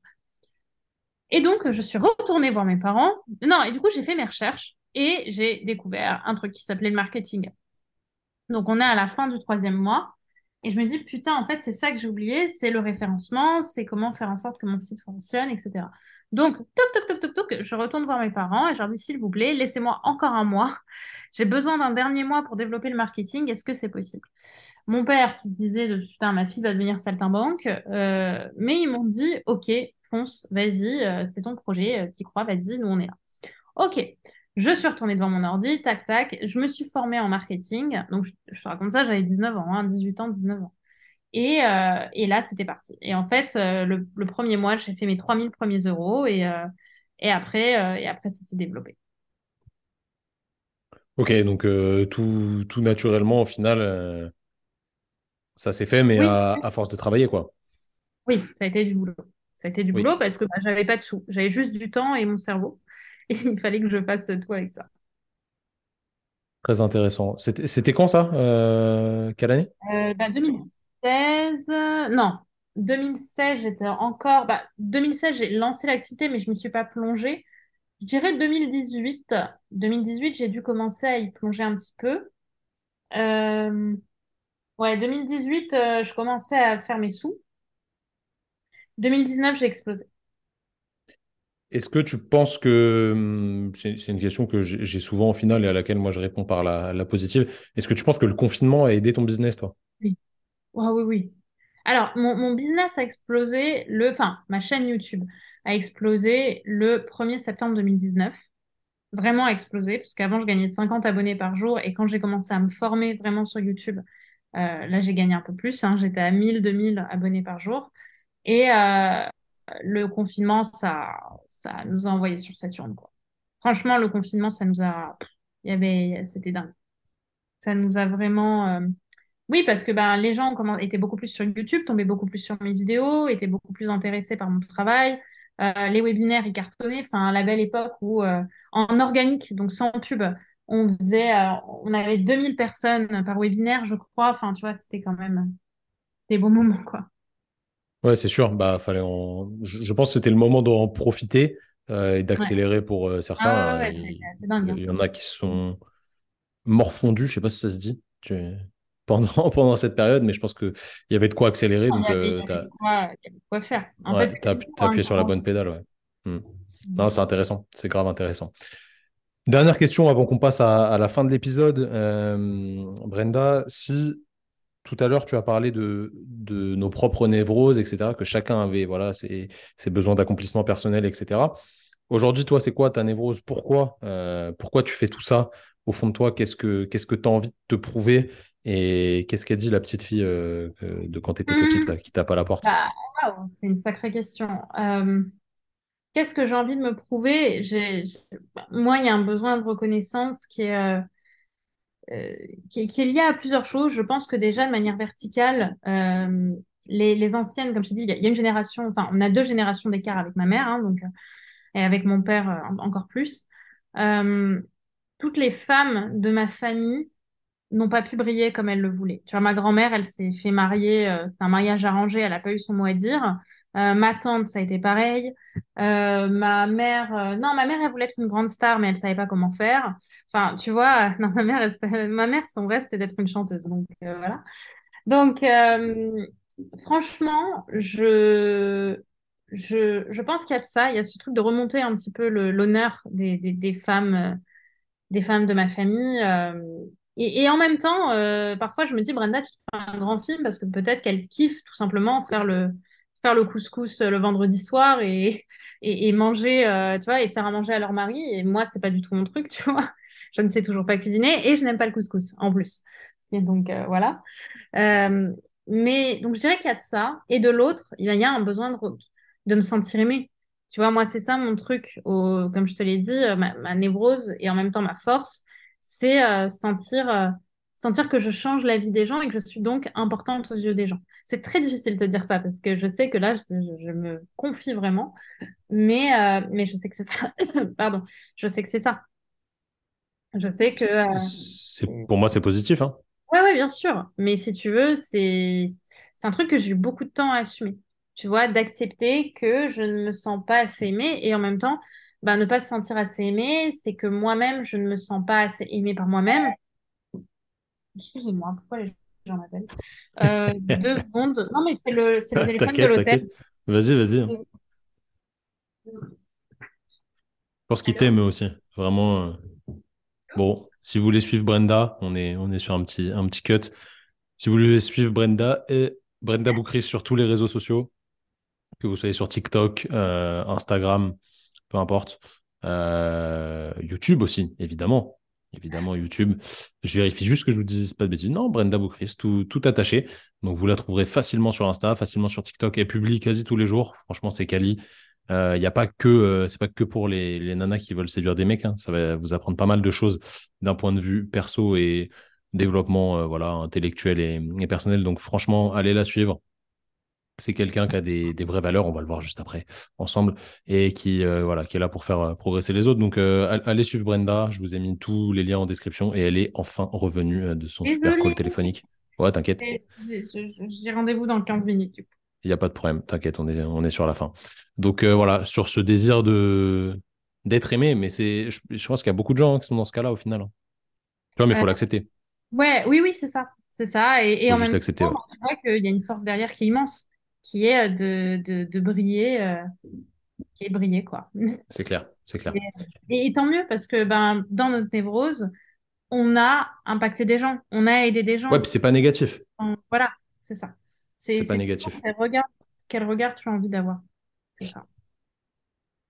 Et donc, je suis retournée voir mes parents. Non, et du coup, j'ai fait mes recherches et j'ai découvert un truc qui s'appelait le marketing. Donc, on est à la fin du troisième mois. Et je me dis, putain, en fait, c'est ça que j'ai oublié, c'est le référencement, c'est comment faire en sorte que mon site fonctionne, etc. Donc, toc, toc, toc, toc, toc, je retourne voir mes parents et je leur dis, s'il vous plaît, laissez-moi encore un mois. J'ai besoin d'un dernier mois pour développer le marketing. Est-ce que c'est possible? Mon père qui se disait, de, putain, ma fille va devenir saltimbanque, euh, mais ils m'ont dit, ok, fonce, vas-y, euh, c'est ton projet, euh, t'y crois, vas-y, nous on est là. Ok, je suis retournée devant mon ordi, tac, tac. Je me suis formée en marketing. Donc, je, je te raconte ça, j'avais 19 ans, hein, 18 ans, 19 ans. Et, euh, et là, c'était parti. Et en fait, euh, le, le premier mois, j'ai fait mes 3000 premiers euros et, euh, et après, et après, ça s'est développé. Ok, donc tout, tout naturellement, au final, ça s'est fait, mais Oui, à, à force de travailler, quoi. oui, ça a été du boulot. Ça a été du Oui, boulot parce que bah, j'avais pas de sous. J'avais juste du temps et mon cerveau. Et il fallait que je fasse tout avec ça. très intéressant. C'était, quand ça? Euh, quelle année? Euh, bah, 2016, euh, non, 2016, j'étais encore. Bah, 2016, j'ai lancé l'activité, mais je m'y suis pas plongée. Je dirais 2018. 2018, j'ai dû commencer à y plonger un petit peu. Euh, ouais, 2018, euh, je commençais à faire mes sous. 2019, j'ai explosé. Est-ce que tu penses que, hum, c'est une question que j'ai souvent au final et à laquelle moi je réponds par la, positive, est-ce que tu penses que le confinement a aidé ton business, toi? Oui. Ah oui, oui. Alors, mon, mon business a explosé le, enfin, ma chaîne YouTube a explosé le 1er septembre 2019. Vraiment explosé, parce qu'avant, je gagnais 50 abonnés par jour. Et quand j'ai commencé à me former vraiment sur YouTube, euh, là, j'ai gagné un peu plus. hein. J'étais à 1000, 2000 abonnés par jour. Et euh, le confinement, ça, ça nous a envoyé sur Saturne, quoi. Franchement, le confinement, ça nous a... Il y avait... C'était dingue. Ça nous a vraiment... euh, Oui, parce que ben, les gens étaient beaucoup plus sur YouTube, tombaient beaucoup plus sur mes vidéos, étaient beaucoup plus intéressés par mon travail. Euh, les webinaires, ils cartonnaient. Enfin, la belle époque où, euh, en organique, donc sans pub, on faisait, on avait 2000 personnes par webinaire, je crois. Enfin, tu vois, c'était quand même des bons moments, quoi. Ouais, c'est sûr. Bah, fallait en... je, pense que c'était le moment d'en profiter et d'accélérer pour certains. Ah ouais, c'est dingue. Il y, en a qui sont morfondus, je sais pas si ça se dit. Tu pendant, pendant cette période, mais je pense qu'il y avait de quoi accélérer. il y avait, euh, de quoi faire. En fait, tu as, appuyé sur la bonne pédale. Ouais. Hmm. Mm. Non, c'est intéressant. C'est grave intéressant. Dernière question avant qu'on passe à, la fin de l'épisode. Euh, Brenda, si tout à l'heure tu as parlé de, de, nos propres névroses, etc., que chacun avait voilà, ses, ses besoins d'accomplissement personnel, etc. Aujourd'hui, toi, c'est quoi ta névrose? Pourquoi euh, Pourquoi tu fais tout ça? Au fond de toi, qu'est-ce que tu as envie de te prouver? Et qu'est-ce qu'a dit la petite fille euh, de quand tu étais petite, là, qui tape à la porte? Bah, C'est une sacrée question. Euh, qu'est-ce que j'ai envie de me prouver? Moi, il y a un besoin de reconnaissance qui est, euh, qui, est, lié à plusieurs choses. Je pense que déjà, de manière verticale, les, anciennes, comme je te dis, il y, a une génération, enfin, on a deux générations d'écart avec ma mère, hein, donc, et avec mon père encore plus. toutes les femmes de ma famille n'ont pas pu briller comme elles le voulaient. Tu vois, ma grand-mère, elle s'est fait marier, euh, c'est un mariage arrangé, elle n'a pas eu son mot à dire. Euh, ma tante, ça a été pareil. Euh, ma mère, non, ma mère, elle voulait être une grande star, mais elle savait pas comment faire. Enfin, tu vois, non, ma mère, ma mère, son rêve, c'était d'être une chanteuse. Donc voilà. Donc, franchement, je, je, je pense qu'il y a ça. Il y a ce truc de remonter un petit peu l'honneur des, des, femmes, des femmes de ma famille. Et, en même temps, euh, parfois, je me dis, Brenda, tu fais un grand film parce que peut-être qu'elle kiffe tout simplement faire le, faire le couscous le vendredi soir et, et, manger, euh, tu vois, et faire à manger à leur mari. Et moi, c'est pas du tout mon truc, tu vois. Je ne sais toujours pas cuisiner et je n'aime pas le couscous en plus. Et donc, euh, voilà. mais donc, je dirais qu'il y a de ça. Et de l'autre, il y a un besoin de, de me sentir aimée. Tu vois, moi, c'est ça mon truc, comme je te l'ai dit, ma, névrose et en même temps ma force c'est euh, sentir, euh, sentir que je change la vie des gens et que je suis donc importante aux yeux des gens. C'est très difficile de dire ça parce que je sais que là, je, me confie vraiment, mais, euh, mais je sais que c'est ça. Pardon, je sais que c'est ça. Je sais que. C'est, pour moi, c'est positif. Hein. Ouais, ouais, bien sûr. Mais si tu veux, c'est, c'est un truc que j'ai eu beaucoup de temps à assumer. Tu vois, d'accepter que je ne me sens pas assez aimée et en même temps, bah, ne pas se sentir assez aimé, c'est que moi-même, je ne me sens pas assez aimée par moi-même. Excusez-moi, pourquoi les gens m'appellent euh, Deux secondes. Non, mais c'est le, le téléphone de l'hôtel. Vas-y, vas-y. Je pense qu'il t'aime aussi. Vraiment. Euh, bon, si vous voulez suivre Brenda, on est, on est sur un petit, un petit cut. Si vous voulez suivre Brenda et Brenda Boukris sur tous les réseaux sociaux, que vous soyez sur TikTok, euh, Instagram, peu importe. Euh, YouTube aussi, évidemment. Évidemment, YouTube. Je vérifie juste que je vous dise pas de bêtises. Non, Brenda Boucris, tout, attaché. Donc, vous la trouverez facilement sur Insta, facilement sur TikTok. Elle publie quasi tous les jours. Franchement, c'est quali. Il euh, a pas que, euh, c'est pas que pour les, les, nanas qui veulent séduire des mecs. Hein. Ça va vous apprendre pas mal de choses d'un point de vue perso et développement voilà, intellectuel et personnel. Donc, franchement, allez la suivre c'est quelqu'un qui a des, vraies valeurs, on va le voir juste après ensemble, et qui, euh, voilà, qui est là pour faire euh, progresser les autres. Donc, euh, allez suivre Brenda, je vous ai mis tous les liens en description, et elle est enfin revenue de son super call téléphonique. Ouais, t'inquiète. J'ai rendez-vous dans 15 minutes. Il n'y a pas de problème, t'inquiète, on est, on est sur la fin. Donc voilà, sur ce désir de d'être aimé, mais c'est, je, pense qu'il y a beaucoup de gens qui sont dans ce cas-là au final. Hein. Tu vois, mais il faut l'accepter. Ouais, oui, oui, c'est ça. C'est ça. Et, en même temps, qu'il y a une force derrière qui est immense qui est euh, de, de, briller, euh, qui est briller, quoi. C'est clair, c'est clair. Et, tant mieux, parce que ben, dans notre névrose, on a impacté des gens, on a aidé des gens. Ouais, puis c'est pas négatif. voilà, c'est ça. C'est pas négatif. Quel regard, quel regard tu as envie d'avoir C'est ça.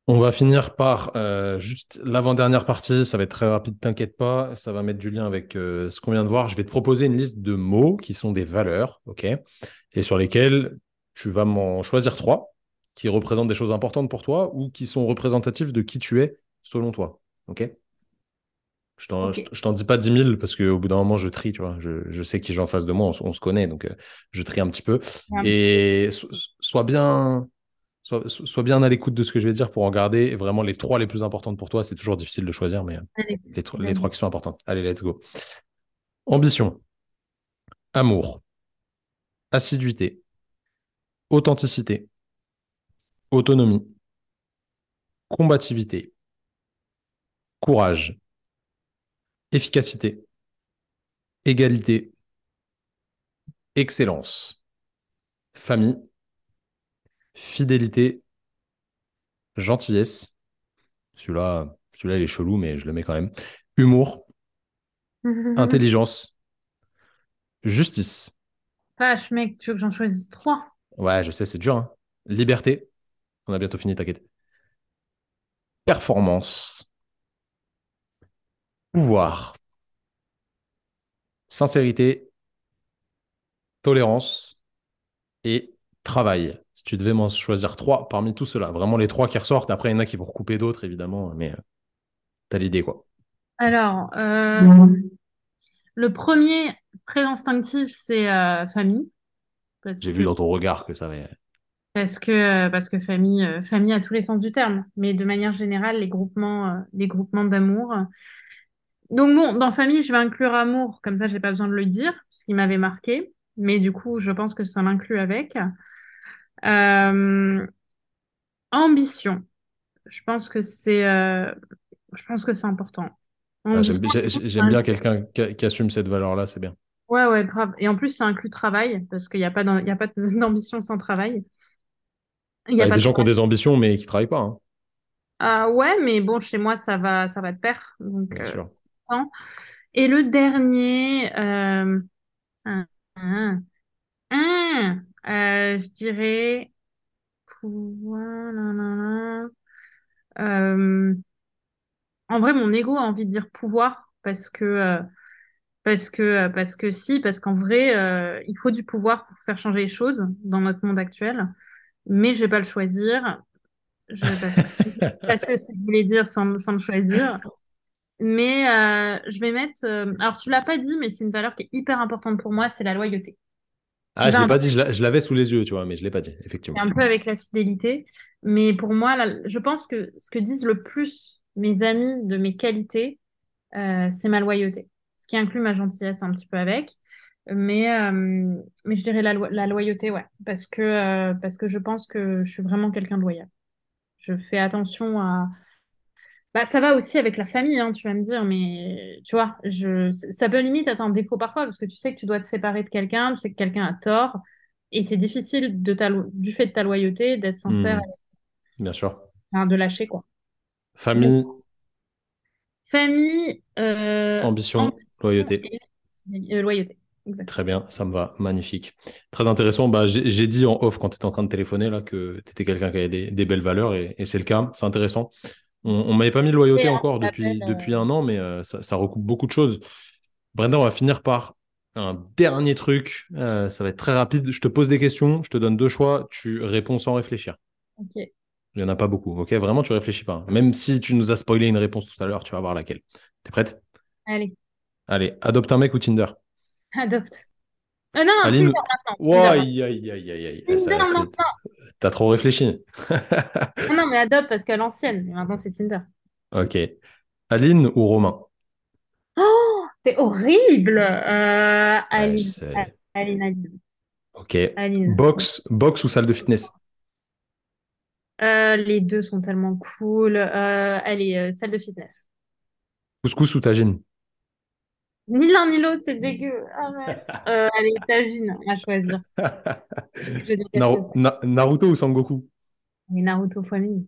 On va finir par euh, juste l'avant-dernière partie. Ça va être très rapide, t'inquiète pas. Ça va mettre du lien avec ce qu'on vient de voir. Je vais te proposer une liste de mots qui sont des valeurs, ok Et sur lesquelles tu vas m'en choisir trois qui représentent des choses importantes pour toi ou qui sont représentatifs de qui tu es selon toi. OK? Je t'en, je t'en dis pas 10 000 parce qu'au bout d'un moment, je trie, tu vois. Je, je sais qui j'ai en face de moi, on, se connaît, donc euh, je trie un petit peu. Ouais. Et so- sois bien, sois, so- sois bien à l'écoute de ce que je vais dire pour en garder. Et vraiment, les trois les plus importantes pour toi, c'est toujours difficile de choisir, mais euh, Allez, les, tro- les vas-y. trois qui sont importantes. Allez, let's go. Ambition, amour, assiduité, authenticité, autonomie, combativité, courage, efficacité, égalité, excellence, famille, fidélité, gentillesse. Celui-là, celui-là, il est chelou, mais je le mets quand même. Humour, intelligence, justice. Vache, mec, tu veux que j'en choisisse trois? Ouais, je sais, c'est dur. hein. Liberté. On a bientôt fini, t'inquiète. Performance. Pouvoir. Sincérité. Tolérance. Et travail. Si tu devais m'en choisir trois parmi tout cela, vraiment les trois qui ressortent. Après, il y en a qui vont recouper d'autres, évidemment, mais euh, t'as l'idée, quoi. Alors, euh, le premier, très instinctif, c'est euh, famille. J'ai que, vu dans ton regard que ça va. parce que, parce que famille, euh, famille a tous les sens du terme, mais de manière générale, les groupements, euh, les groupements d'amour. Donc bon, dans famille, je vais inclure amour, comme ça, j'ai pas besoin de le dire, parce qu'il m'avait marqué, mais du coup, je pense que ça l'inclut avec. Euh, ambition, je pense que c'est, euh, je pense que c'est important. J'aime, bien quelqu'un qui, qui assume cette valeur-là, c'est bien. Ouais, ouais, grave. Et en plus, ça inclut travail, parce qu'il n'y a pas d'ambition sans travail. Il Bah, y a pas des de gens qui ont des ambitions, mais qui travaillent pas, hein, Ah ouais, mais bon, chez moi, ça va, ça va de pair. Donc, bien euh, sûr. Et le dernier, euh, un, un, un, euh, je dirais en vrai, mon ego a envie de dire pouvoir, parce que, parce que, euh, parce que si, parce qu'en vrai, euh, il faut du pouvoir pour faire changer les choses dans notre monde actuel. mais je vais pas le choisir. Je, que je sais ce que je voulais dire sans, sans le choisir. Mais euh, je vais mettre. euh, alors, tu l'as pas dit, mais c'est une valeur qui est hyper importante pour moi, c'est la loyauté. Ah, je l'ai pas dit, je l'a- je l'avais sous les yeux, tu vois, mais je l'ai pas dit, effectivement. un peu avec la fidélité. Mais pour moi, là, je pense que ce que disent le plus mes amis de mes qualités, c'est ma loyauté. Ce qui inclut ma gentillesse un petit peu avec. Mais, euh, mais je dirais la, lo- la loyauté, ouais. Parce que, euh, parce que je pense que je suis vraiment quelqu'un de loyal. Je fais attention à. Bah, ça va aussi avec la famille, hein, tu vas me dire, mais tu vois, je... ça peut limite être un défaut parfois parce que tu sais que tu dois te séparer de quelqu'un, tu sais que quelqu'un a tort, et c'est difficile de ta... lo- du fait de ta loyauté d'être sincère, Hmm, bien sûr. enfin, de lâcher, quoi. Donc, Famille, euh, ambition, ambition loyauté. et euh, loyauté. Très Exactement. bien, ça me va, magnifique. Très intéressant. Bah, j'ai dit en off quand tu étais en train de téléphoner là, que tu étais quelqu'un qui avait des, des belles valeurs et, et c'est le cas. C'est intéressant. On, on m'avait pas mis Oui, loyauté encore l'appelle, depuis, euh, un an, mais euh, ça, ça recoupe beaucoup de choses. Brenda, on va finir par un dernier truc. Euh, ça va être très rapide. Je te pose des questions, je te donne deux choix, tu réponds sans réfléchir. Ok, Il n'y en a pas beaucoup, ok? Vraiment, tu réfléchis pas. Même si tu nous as spoilé une réponse tout à l'heure, tu vas voir laquelle. T'es prête? allez, Allez, adopte un mec ou Tinder? adopte. Euh, non, non, Tinder maintenant. Aïe, aïe, aïe, aïe, Tinder maintenant. T'as trop réfléchi. Non, non, mais adopte parce qu'à l'ancienne, maintenant c'est Tinder. Ok. Aline ou Romain? Oh, c'est horrible. Euh, Ouais, Aline, sais. Aline, Aline, Ok. Aline. Box, box ou salle de fitness? Euh, les deux sont tellement cool. Euh, allez, euh, salle de fitness. Couscous ou tagine? Ni l'un ni l'autre, c'est dégueu. Arrête. Euh, allez, tagine à choisir. Naru-. Na- Naruto ou Sangoku? Mais Naruto fois mille.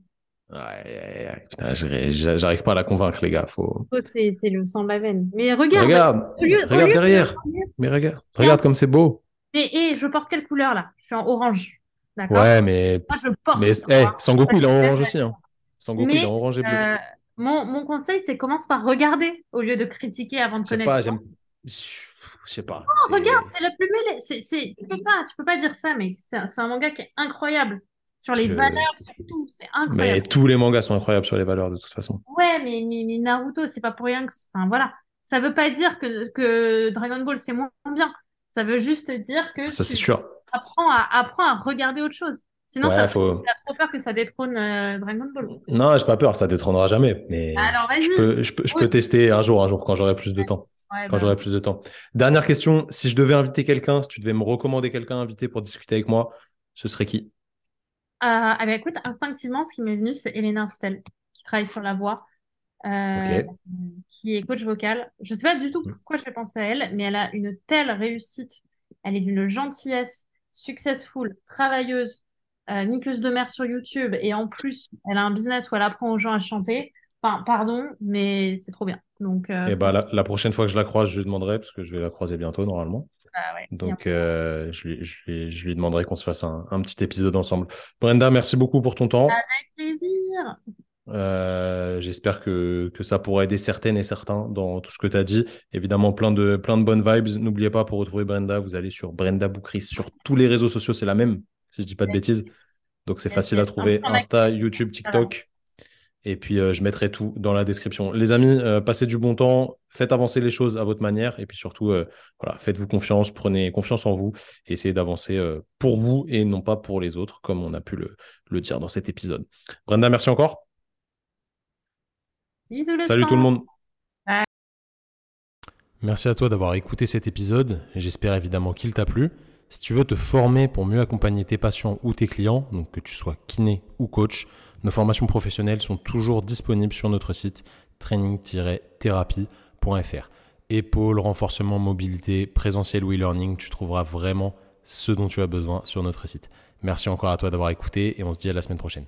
Ouais. Putain, j'arrive pas à la convaincre, les gars. Faut... C'est le sang de la veine. Mais regarde, Regarde, au lieu, au regarde lieu derrière. de... Mais regarde, regarde comme c'est beau. mais hé, je porte quelle couleur là? Je suis en orange. D'accord? Ouais, mais, Moi, je mais, porte. moi. Sangoku, il est en orange aussi, hein. Sangoku, il est Mais en orange et bleu. euh, mon, mon conseil, c'est commence par regarder au lieu de critiquer avant de Je sais connaître. pas. Je sais pas. Oh, regarde, C'est. la plus belle. Tu peux pas, tu peux pas dire ça, mec. C'est un, manga qui est incroyable. Sur les Je- valeurs, surtout, c'est Mais incroyable. tous les mangas sont incroyables sur les valeurs de toute façon. Ouais, mais, mais, mais Naruto, c'est pas pour rien que. Enfin, voilà. Ça veut pas dire que, que Dragon Ball, c'est moins bien. Ça veut juste dire que Ça, c'est sûr. Apprends à, apprends à regarder autre chose. Sinon, Ouais, ça, faut. trop peur que ça détrône euh, Dragon Ball. Non, j'ai pas peur, ça détrônera jamais. Mais Alors, je peux, je peux, je peux tester un jour, un jour, quand j'aurai plus de temps. Ouais, Quand bah, j'aurai plus de temps. Dernière question. Si je devais inviter quelqu'un, si tu devais me recommander quelqu'un à inviter pour discuter avec moi, ce serait qui? Euh, ah bah écoute, instinctivement, ce qui m'est venu, c'est Elena Hostel, qui travaille sur la voix, euh, qui est coach vocal. Je sais pas du tout pourquoi je l'ai pensé à elle, mais elle a une telle réussite. Elle est d'une gentillesse, successful, travailleuse, euh, niqueuse de mer sur YouTube, et en plus, elle a un business où elle apprend aux gens à chanter. Enfin, pardon, mais c'est trop bien. Donc, euh, Et bah, la, la prochaine fois que je la croise, je lui demanderai, parce que je vais la croiser bientôt, normalement. ouais, Donc, euh, je lui, je lui- je lui demanderai qu'on se fasse un, un petit épisode ensemble. Brenda, merci beaucoup pour ton temps. avec plaisir. Euh, j'espère que, que ça pourra aider certaines et certains dans tout ce que tu as dit. Évidemment, plein de, plein de bonnes vibes. N'oubliez pas, pour retrouver Brenda, vous allez sur Brenda Boukris. Sur tous les réseaux sociaux, c'est la même, si je dis pas de bêtises. Donc, c'est facile à trouver. Insta, YouTube, TikTok. Et puis, euh, je mettrai tout dans la description. Les amis, euh, passez du bon temps. Faites avancer les choses à votre manière. Et puis surtout, voilà, faites-vous confiance. Prenez confiance en vous. Et essayez d'avancer pour vous et non pas pour les autres, comme on a pu le, le dire dans cet épisode. Brenda, merci encore. Bisous le Salut sang. tout le monde. Bye. Merci à toi d'avoir écouté cet épisode. J'espère évidemment qu'il t'a plu. Si tu veux te former pour mieux accompagner tes patients ou tes clients, donc que tu sois kiné ou coach, nos formations professionnelles sont toujours disponibles sur notre site training-thérapie.fr. Épaule, renforcement, mobilité, présentiel ou e-learning, tu trouveras vraiment ce dont tu as besoin sur notre site. Merci encore à toi d'avoir écouté et on se dit à la semaine prochaine.